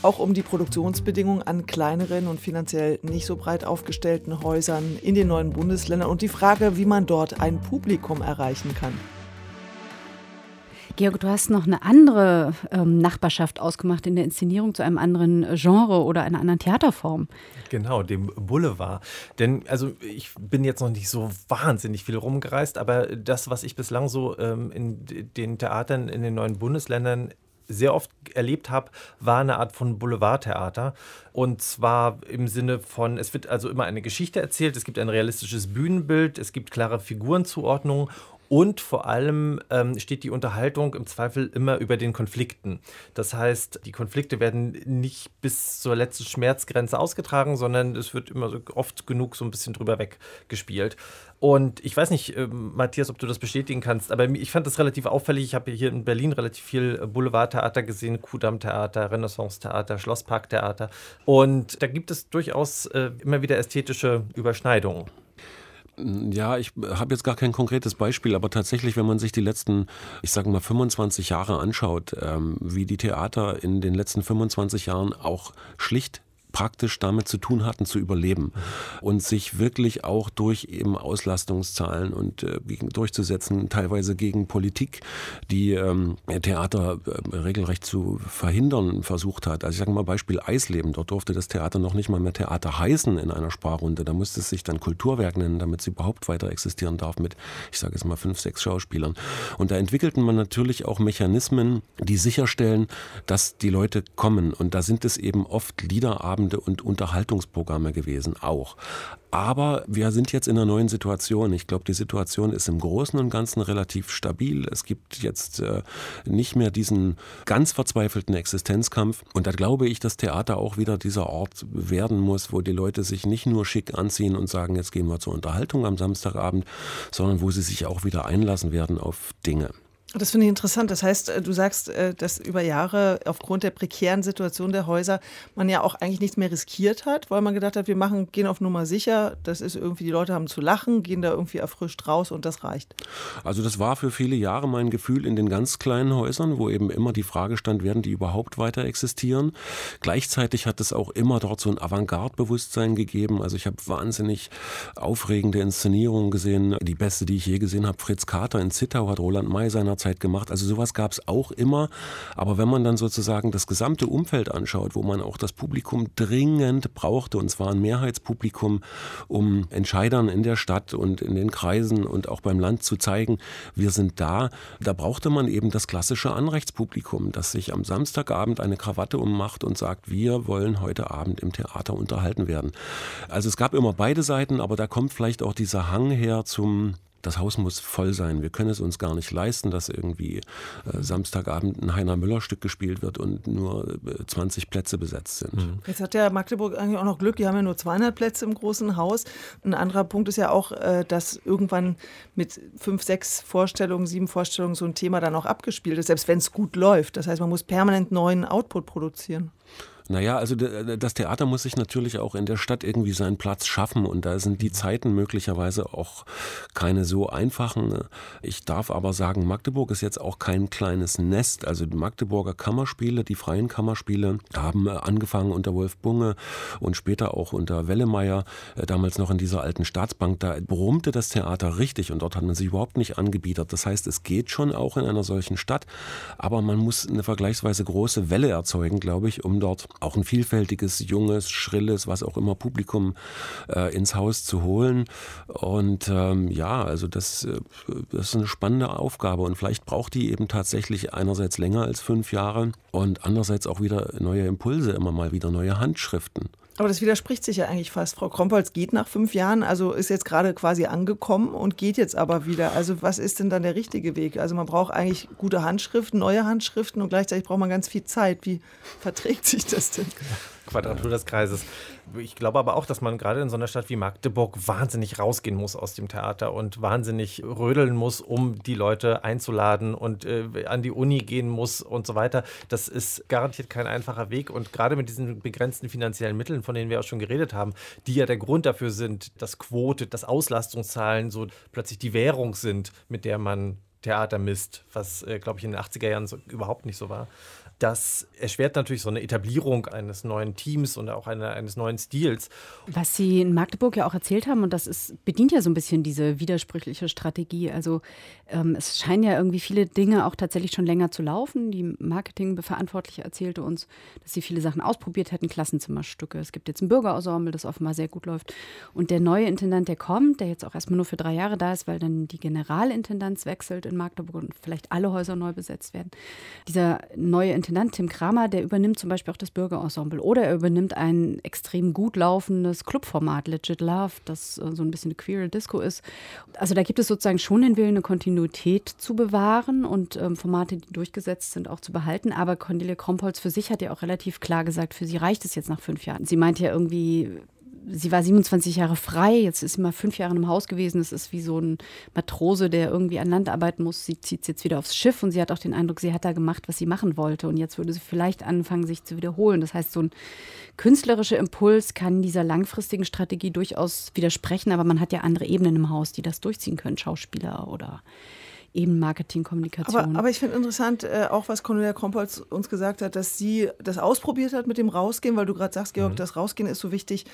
[SPEAKER 1] auch um die Produktionsbedingungen an kleineren und finanziell nicht so breit aufgestellten Häusern in den neuen Bundesländern und die Frage, wie man dort ein Publikum erreichen kann.
[SPEAKER 4] Georg, du hast noch eine andere ähm, Nachbarschaft ausgemacht in der Inszenierung zu einem anderen äh, Genre oder einer anderen Theaterform.
[SPEAKER 5] Genau, dem Boulevard. Denn also ich bin jetzt noch nicht so wahnsinnig viel rumgereist, aber das, was ich bislang so ähm, in den Theatern in den neuen Bundesländern sehr oft erlebt habe, war eine Art von Boulevardtheater. Und zwar im Sinne von, es wird also immer eine Geschichte erzählt, es gibt ein realistisches Bühnenbild, es gibt klare Figurenzuordnungen und vor allem ähm, steht die Unterhaltung im Zweifel immer über den Konflikten. Das heißt, die Konflikte werden nicht bis zur letzten Schmerzgrenze ausgetragen, sondern es wird immer so oft genug so ein bisschen drüber weggespielt. Und ich weiß nicht, ähm, Matthias, ob du das bestätigen kannst, aber ich fand das relativ auffällig. Ich habe hier in Berlin relativ viel äh, Boulevardtheater gesehen, Kudamm-Theater, Renaissance-Theater, Schlosspark-Theater. Und da gibt es durchaus äh, immer wieder ästhetische Überschneidungen.
[SPEAKER 6] Ja, ich habe jetzt gar kein konkretes Beispiel, aber tatsächlich, wenn man sich die letzten, ich sage mal, 25 Jahre anschaut, ähm, wie die Theater in den letzten 25 Jahren auch schlicht praktisch damit zu tun hatten, zu überleben und sich wirklich auch durch eben Auslastungszahlen und äh, durchzusetzen, teilweise gegen Politik, die ähm, Theater äh, regelrecht zu verhindern versucht hat. Also ich sage mal Beispiel Eisleben, dort durfte das Theater noch nicht mal mehr Theater heißen in einer Sparrunde. Da musste es sich dann Kulturwerk nennen, damit sie überhaupt weiter existieren darf mit, ich sage jetzt mal, fünf, sechs Schauspielern. Und da entwickelten man natürlich auch Mechanismen, die sicherstellen, dass die Leute kommen. Und da sind es eben oft Liederabende und Unterhaltungsprogramme gewesen, auch. Aber wir sind jetzt in einer neuen Situation. Ich glaube, die Situation ist im Großen und Ganzen relativ stabil. Es gibt jetzt äh, nicht mehr diesen ganz verzweifelten Existenzkampf. Und da glaube ich, dass Theater auch wieder dieser Ort werden muss, wo die Leute sich nicht nur schick anziehen und sagen, jetzt gehen wir zur Unterhaltung am Samstagabend, sondern wo sie sich auch wieder einlassen werden auf Dinge.
[SPEAKER 1] Das finde ich interessant. Das heißt, äh, du sagst, äh, dass über Jahre aufgrund der prekären Situation der Häuser man ja auch eigentlich nichts mehr riskiert hat, weil man gedacht hat, wir machen, gehen auf Nummer sicher. Das ist irgendwie, die Leute haben zu lachen, gehen da irgendwie erfrischt raus und das reicht.
[SPEAKER 6] Also das war für viele Jahre mein Gefühl in den ganz kleinen Häusern, wo eben immer die Frage stand, werden die überhaupt weiter existieren? Gleichzeitig hat es auch immer dort so ein Avantgarde-Bewusstsein gegeben. Also ich habe wahnsinnig aufregende Inszenierungen gesehen. Die beste, die ich je gesehen habe, Fritz Kater in Zittau hat Roland May seinerzeit Zeit gemacht. Also sowas gab es auch immer. Aber wenn man dann sozusagen das gesamte Umfeld anschaut, wo man auch das Publikum dringend brauchte, und zwar ein Mehrheitspublikum, um Entscheidern in der Stadt und in den Kreisen und auch beim Land zu zeigen, wir sind da, da brauchte man eben das klassische Anrechtspublikum, das sich am Samstagabend eine Krawatte ummacht und sagt, wir wollen heute Abend im Theater unterhalten werden. Also es gab immer beide Seiten, aber da kommt vielleicht auch dieser Hang her zum das Haus muss voll sein. Wir können es uns gar nicht leisten, dass irgendwie äh, Samstagabend ein Heiner Müller Stück gespielt wird und nur äh, 20 Plätze besetzt sind. Mhm.
[SPEAKER 1] Jetzt hat der Magdeburg eigentlich auch noch Glück, die haben ja nur 200 Plätze im großen Haus. Ein anderer Punkt ist ja auch, äh, dass irgendwann mit fünf, sechs Vorstellungen, sieben Vorstellungen so ein Thema dann auch abgespielt ist, selbst wenn es gut läuft. Das heißt, man muss permanent neuen Output produzieren.
[SPEAKER 6] Naja, also das Theater muss sich natürlich auch in der Stadt irgendwie seinen Platz schaffen und da sind die Zeiten möglicherweise auch keine so einfachen. Ich darf aber sagen, Magdeburg ist jetzt auch kein kleines Nest. Also die Magdeburger Kammerspiele, die freien Kammerspiele haben angefangen unter Wolf Bunge und später auch unter Wellemeyer, äh, damals noch in dieser alten Staatsbank. Da brummte das Theater richtig und dort hat man sich überhaupt nicht angebietet. Das heißt, es geht schon auch in einer solchen Stadt, aber man muss eine vergleichsweise große Welle erzeugen, glaube ich, um dort auch ein vielfältiges, junges, schrilles, was auch immer Publikum äh, ins Haus zu holen. Und ähm, ja, also das, äh, das ist eine spannende Aufgabe und vielleicht braucht die eben tatsächlich einerseits länger als fünf Jahre und andererseits auch wieder neue Impulse, immer mal wieder neue Handschriften.
[SPEAKER 1] Aber das widerspricht sich ja eigentlich fast. Frau Krompolz geht nach fünf Jahren, also ist jetzt gerade quasi angekommen und geht jetzt aber wieder. Also was ist denn dann der richtige Weg? Also man braucht eigentlich gute Handschriften, neue Handschriften und gleichzeitig braucht man ganz viel Zeit. Wie verträgt sich das denn?
[SPEAKER 5] Quadratur des Kreises. Ich glaube aber auch, dass man gerade in so einer Stadt wie Magdeburg wahnsinnig rausgehen muss aus dem Theater und wahnsinnig rödeln muss, um die Leute einzuladen und äh, an die Uni gehen muss und so weiter. Das ist garantiert kein einfacher Weg. Und gerade mit diesen begrenzten finanziellen Mitteln, von denen wir auch schon geredet haben, die ja der Grund dafür sind, dass Quote, dass Auslastungszahlen so plötzlich die Währung sind, mit der man Theater misst, was, äh, glaube ich, in den 80er Jahren so, überhaupt nicht so war. Das erschwert natürlich so eine Etablierung eines neuen Teams und auch eine, eines neuen Stils.
[SPEAKER 4] Was Sie in Magdeburg ja auch erzählt haben, und das ist, bedient ja so ein bisschen diese widersprüchliche Strategie. Also ähm, es scheinen ja irgendwie viele Dinge auch tatsächlich schon länger zu laufen. Die Marketingverantwortliche erzählte uns, dass sie viele Sachen ausprobiert hätten, Klassenzimmerstücke. Es gibt jetzt ein Bürgerensemble, das offenbar sehr gut läuft. Und der neue Intendant, der kommt, der jetzt auch erstmal nur für drei Jahre da ist, weil dann die Generalintendanz wechselt in Magdeburg und vielleicht alle Häuser neu besetzt werden. Dieser neue Intendant Intendant Tim Kramer, der übernimmt zum Beispiel auch das Bürgerensemble oder er übernimmt ein extrem gut laufendes Clubformat, Legit Love, das äh, so ein bisschen eine queere Disco ist. Also da gibt es sozusagen schon den Willen, eine Kontinuität zu bewahren und ähm, Formate, die durchgesetzt sind, auch zu behalten. Aber Cornelia Krompholz für sich hat ja auch relativ klar gesagt, für sie reicht es jetzt nach fünf Jahren. Sie meint ja irgendwie, sie war 27 Jahre frei, jetzt ist sie mal fünf Jahre im Haus gewesen. Das ist wie so ein Matrose, der irgendwie an Land arbeiten muss. Sie zieht jetzt wieder aufs Schiff und sie hat auch den Eindruck, sie hat da gemacht, was sie machen wollte. Und jetzt würde sie vielleicht anfangen, sich zu wiederholen. Das heißt, so ein künstlerischer Impuls kann dieser langfristigen Strategie durchaus widersprechen, aber man hat ja andere Ebenen im Haus, die das durchziehen können, Schauspieler oder eben Marketingkommunikation.
[SPEAKER 1] Aber, aber ich finde interessant, äh, auch was Cornelia Krompolz uns gesagt hat, dass sie das ausprobiert hat mit dem Rausgehen, weil du gerade sagst, Georg, mhm. das Rausgehen ist so wichtig.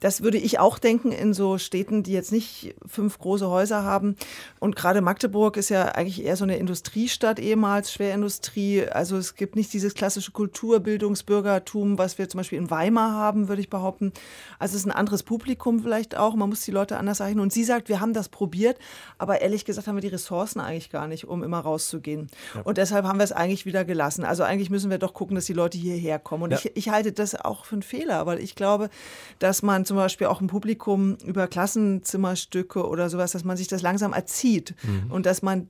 [SPEAKER 1] Das würde ich auch denken in so Städten, die jetzt nicht fünf große Häuser haben. Und gerade Magdeburg ist ja eigentlich eher so eine Industriestadt ehemals, Schwerindustrie. Also es gibt nicht dieses klassische Kulturbildungsbürgertum, was wir zum Beispiel in Weimar haben, würde ich behaupten. Also es ist ein anderes Publikum vielleicht auch. Man muss die Leute anders erreichen. Und sie sagt, wir haben das probiert, aber ehrlich gesagt haben wir die Ressourcen eigentlich gar nicht, um immer rauszugehen. Ja. Und deshalb haben wir es eigentlich wieder gelassen. Also eigentlich müssen wir doch gucken, dass die Leute hierher kommen. Und ja. ich, ich halte das auch für einen Fehler, weil ich glaube, dass man zum Beispiel auch ein Publikum über Klassenzimmerstücke oder sowas, dass man sich das langsam erzieht mhm. und dass man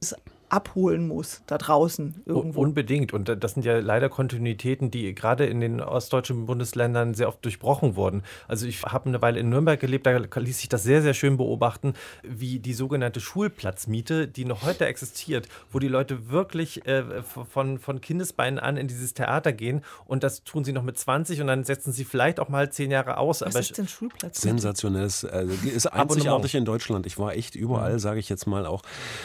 [SPEAKER 1] abholen muss, da draußen irgendwo.
[SPEAKER 5] Unbedingt. Und das sind ja leider Kontinuitäten, die gerade in den ostdeutschen Bundesländern sehr oft durchbrochen wurden. Also ich habe eine Weile in Nürnberg gelebt, da ließ sich das sehr, sehr schön beobachten, wie die sogenannte Schulplatzmiete, die noch heute existiert, wo die Leute wirklich äh, von, von Kindesbeinen an in dieses Theater gehen und das tun sie noch mit 20 und dann setzen sie vielleicht auch mal zehn Jahre aus.
[SPEAKER 1] Was ist denn Schulplatzmiete?
[SPEAKER 6] Sensationelles, also ist einzigartig in Deutschland. Ich war echt überall, sage ich jetzt mal auch,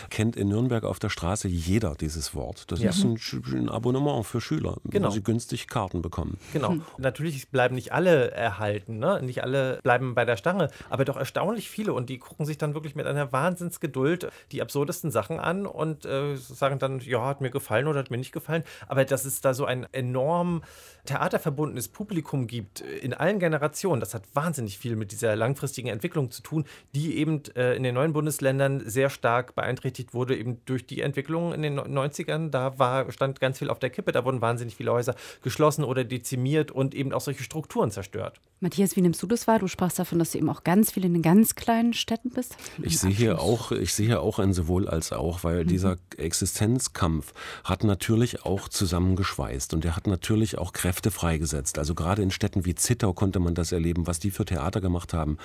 [SPEAKER 6] kennt in Nürnberg auf der Straße jeder dieses Wort. Das
[SPEAKER 5] Ja.
[SPEAKER 6] ist ein, ein Abonnement für Schüler,
[SPEAKER 5] Genau.
[SPEAKER 6] wo sie günstig Karten bekommen.
[SPEAKER 5] Genau. Natürlich bleiben nicht alle erhalten, ne? nicht alle bleiben bei der Stange, aber doch erstaunlich viele und die gucken sich dann wirklich mit einer Wahnsinnsgeduld die absurdesten Sachen an und äh, sagen dann, ja, hat mir gefallen oder hat mir nicht gefallen. Aber dass es da so ein enorm theaterverbundenes Publikum gibt äh, in allen Generationen, das hat wahnsinnig viel mit dieser langfristigen Entwicklung zu tun, die eben äh, in den neuen Bundesländern sehr stark beeinträchtigt wurde, eben durch die Entwicklung in den 90ern. Da war, stand ganz viel auf der Kippe, da wurden wahnsinnig viele Häuser geschlossen oder dezimiert und eben auch solche Strukturen zerstört.
[SPEAKER 4] Matthias, wie nimmst du das wahr? Du sprachst davon, dass du eben auch ganz viel in den ganz kleinen Städten bist.
[SPEAKER 6] Ich sehe hier auch, ich sehe hier auch ein sowohl als auch, weil dieser Existenzkampf hat natürlich auch zusammengeschweißt und er hat natürlich auch Kräfte freigesetzt. Also gerade in Städten wie Zittau konnte man das erleben, was die für Theater gemacht haben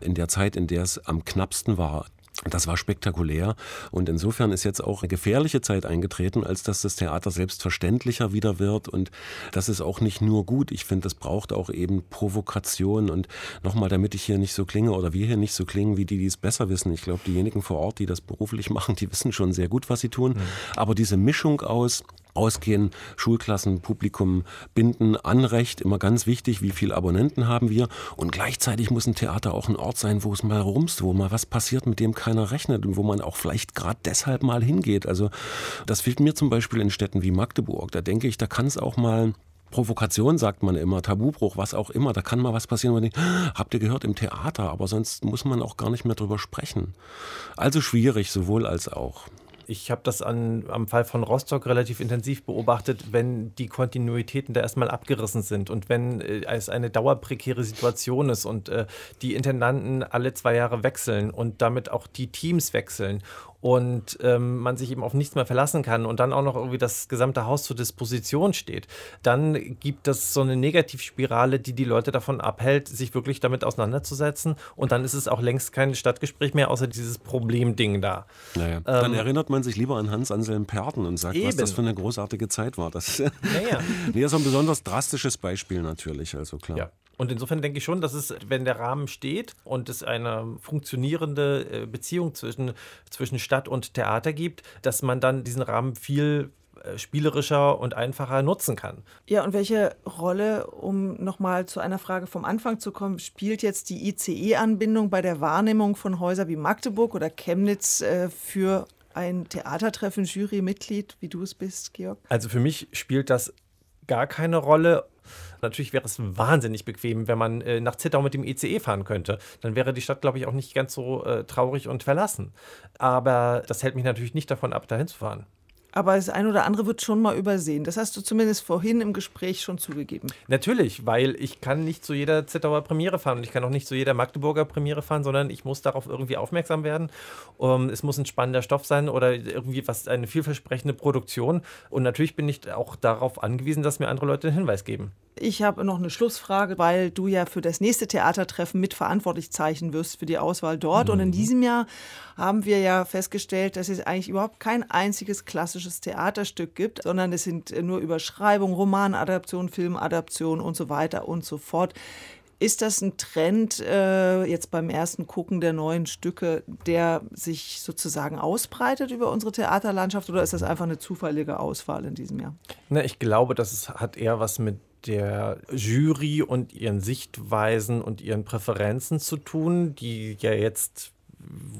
[SPEAKER 6] in der Zeit, in der es am knappsten war. Das war spektakulär und insofern ist jetzt auch eine gefährliche Zeit eingetreten, als dass das Theater selbstverständlicher wieder wird und das ist auch nicht nur gut. Ich finde, das braucht auch eben Provokation und nochmal, damit ich hier nicht so klinge oder wir hier nicht so klingen wie die, die es besser wissen. Ich glaube, diejenigen vor Ort, die das beruflich machen, die wissen schon sehr gut, was sie tun. Aber diese Mischung aus Ausgehen, Schulklassen, Publikum binden, Anrecht, immer ganz wichtig, wie viele Abonnenten haben wir. Und gleichzeitig muss ein Theater auch ein Ort sein, wo es mal rumst, wo mal was passiert, mit dem keiner rechnet und wo man auch vielleicht gerade deshalb mal hingeht. Also das fehlt mir zum Beispiel in Städten wie Magdeburg. Da denke ich, da kann es auch mal Provokation sagt man immer, Tabubruch, was auch immer, da kann mal was passieren, man denkt, "Ah, habt ihr gehört im Theater, aber sonst muss man auch gar nicht mehr drüber sprechen. Also schwierig, sowohl als auch.
[SPEAKER 5] Ich habe das an, am Fall von Rostock relativ intensiv beobachtet, wenn die Kontinuitäten da erstmal abgerissen sind und wenn äh, es eine dauerprekäre Situation ist und äh, die Intendanten alle zwei Jahre wechseln und damit auch die Teams wechseln und ähm, man sich eben auf nichts mehr verlassen kann und dann auch noch irgendwie das gesamte Haus zur Disposition steht, dann gibt es so eine Negativspirale, die die Leute davon abhält, sich wirklich damit auseinanderzusetzen und dann ist es auch längst kein Stadtgespräch mehr, außer dieses Problemding da.
[SPEAKER 6] Naja, dann
[SPEAKER 5] Ähm,
[SPEAKER 6] erinnert man sich lieber an Hans-Anselm Perten und sagt, was
[SPEAKER 5] Eben.
[SPEAKER 6] das für eine großartige Zeit war. Das
[SPEAKER 5] ja.
[SPEAKER 6] nee, ist ein besonders drastisches Beispiel natürlich, also klar.
[SPEAKER 5] Ja. Und insofern denke ich schon, dass es, wenn der Rahmen steht und es eine funktionierende äh, Beziehung zwischen, zwischen Stadt und Theater gibt, dass man dann diesen Rahmen viel äh, spielerischer und einfacher nutzen kann.
[SPEAKER 1] Ja, und welche Rolle, um nochmal zu einer Frage vom Anfang zu kommen, spielt jetzt die ICE-Anbindung bei der Wahrnehmung von Häusern wie Magdeburg oder Chemnitz äh, für ein Theatertreffen, Jurymitglied, wie du es bist, Georg?
[SPEAKER 5] Also für mich spielt das gar keine Rolle. Natürlich wäre es wahnsinnig bequem, wenn man äh, nach Zittau mit dem ICE fahren könnte. Dann wäre die Stadt, glaube ich, auch nicht ganz so äh, traurig und verlassen. Aber das hält mich natürlich nicht davon ab, dahin zu fahren.
[SPEAKER 1] Aber das eine oder andere wird schon mal übersehen. Das hast du zumindest vorhin im Gespräch schon zugegeben.
[SPEAKER 5] Natürlich, weil ich kann nicht zu jeder Zittauer Premiere fahren und ich kann auch nicht zu jeder Magdeburger Premiere fahren, sondern ich muss darauf irgendwie aufmerksam werden. Um, es muss ein spannender Stoff sein oder irgendwie was eine vielversprechende Produktion. Und natürlich bin ich auch darauf angewiesen, dass mir andere Leute einen Hinweis geben.
[SPEAKER 1] Ich habe noch eine Schlussfrage, weil du ja für das nächste Theatertreffen mitverantwortlich zeichnen wirst für die Auswahl dort. Und in diesem Jahr haben wir ja festgestellt, dass es eigentlich überhaupt kein einziges klassisches Theaterstück gibt, sondern es sind äh, nur Überschreibungen, Romanadaptionen, Filmadaptionen und so weiter und so fort. Ist das ein Trend äh, jetzt beim ersten Gucken der neuen Stücke, der sich sozusagen ausbreitet über unsere Theaterlandschaft oder ist das einfach eine zufällige Auswahl in diesem Jahr?
[SPEAKER 5] Na, ich glaube, das ist, hat eher was mit der Jury und ihren Sichtweisen und ihren Präferenzen zu tun, die ja jetzt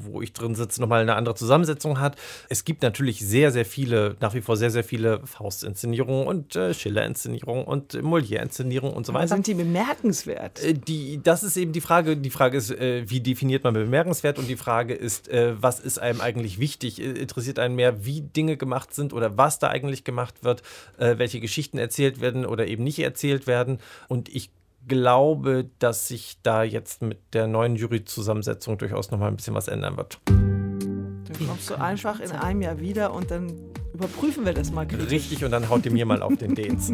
[SPEAKER 5] wo ich drin sitze, nochmal eine andere Zusammensetzung hat. Es gibt natürlich sehr, sehr viele, nach wie vor sehr, sehr viele Faust-Inszenierungen und äh, Schiller-Inszenierungen und Molière-Inszenierungen und so weiter.
[SPEAKER 1] sind die bemerkenswert?
[SPEAKER 5] Äh, Die, das ist eben die Frage. Die Frage ist, äh, wie definiert man bemerkenswert? Und die Frage ist, äh, was ist einem eigentlich wichtig? Interessiert einen mehr, wie Dinge gemacht sind oder was da eigentlich gemacht wird, welche Geschichten erzählt werden oder eben nicht erzählt werden? Und ich glaube, dass sich da jetzt mit der neuen Juryzusammensetzung durchaus noch mal ein bisschen was ändern wird.
[SPEAKER 1] Dann kommst du einfach in einem Jahr wieder und dann überprüfen wir das mal kritisch.
[SPEAKER 5] Richtig, und dann haut ihr mir mal auf den Dez.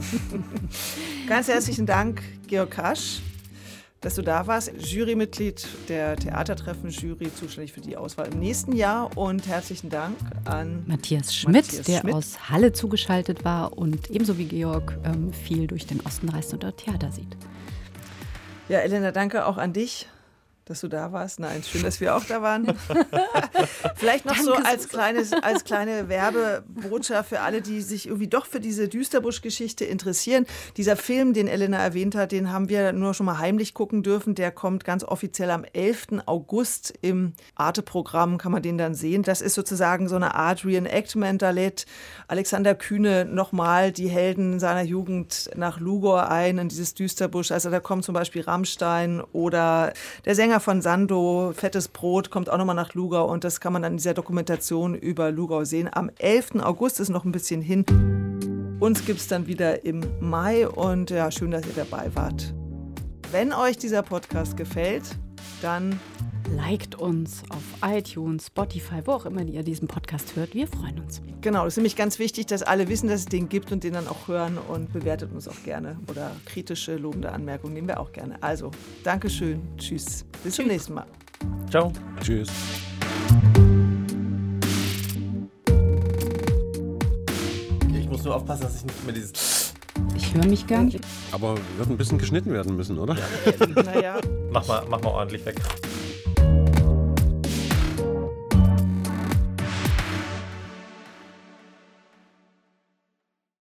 [SPEAKER 1] Ganz herzlichen Dank, Georg Kasch, dass du da warst. Jurymitglied der Theatertreffen-Jury, zuständig für die Auswahl im nächsten Jahr. Und herzlichen Dank an
[SPEAKER 4] Matthias Schmidt,
[SPEAKER 1] Matthias
[SPEAKER 4] der
[SPEAKER 1] Schmidt.
[SPEAKER 4] aus Halle zugeschaltet war und ebenso wie Georg ähm, viel durch den Osten reist und dort Theater sieht.
[SPEAKER 1] Ja, Elena, danke auch an dich, dass du da warst. Nein, schön, dass wir auch da waren. Vielleicht noch so
[SPEAKER 4] Danke,
[SPEAKER 1] als,
[SPEAKER 4] Susanne.
[SPEAKER 1] kleines, als kleine Werbebotschaft für alle, die sich irgendwie doch für diese Düsterbusch-Geschichte interessieren. Dieser Film, den Elena erwähnt hat, den haben wir nur schon mal heimlich gucken dürfen. Der kommt ganz offiziell am 11. August im Arte-Programm, kann man den dann sehen. Das ist sozusagen so eine Art Reenactment. Da lädt Alexander Kühne nochmal die Helden seiner Jugend nach Lugor ein, in dieses Düsterbusch. Also da kommt zum Beispiel Rammstein oder der Sänger von Sando, Fettes Brot, kommt auch nochmal nach Lugau und das kann man dann in dieser Dokumentation über Lugau sehen. Am 11. August ist noch ein bisschen hin. Uns gibt es dann wieder im Mai und ja, schön, dass ihr dabei wart. Wenn euch dieser Podcast gefällt, dann
[SPEAKER 4] Liked uns auf iTunes, Spotify, wo auch immer ihr diesen Podcast hört. Wir freuen uns.
[SPEAKER 1] Genau, das ist nämlich ganz wichtig, dass alle wissen, dass es den gibt und den dann auch hören und bewertet uns auch gerne. Oder kritische, lobende Anmerkungen nehmen wir auch gerne. Also, Dankeschön, tschüss, bis zum nächsten Mal.
[SPEAKER 5] Ciao.
[SPEAKER 6] Tschüss.
[SPEAKER 5] Ich muss nur aufpassen, dass ich nicht mehr dieses.
[SPEAKER 4] Ich höre mich gar nicht.
[SPEAKER 6] Aber wird ein bisschen geschnitten werden müssen, oder?
[SPEAKER 1] Naja.
[SPEAKER 5] Mach mal, mach mal ordentlich weg.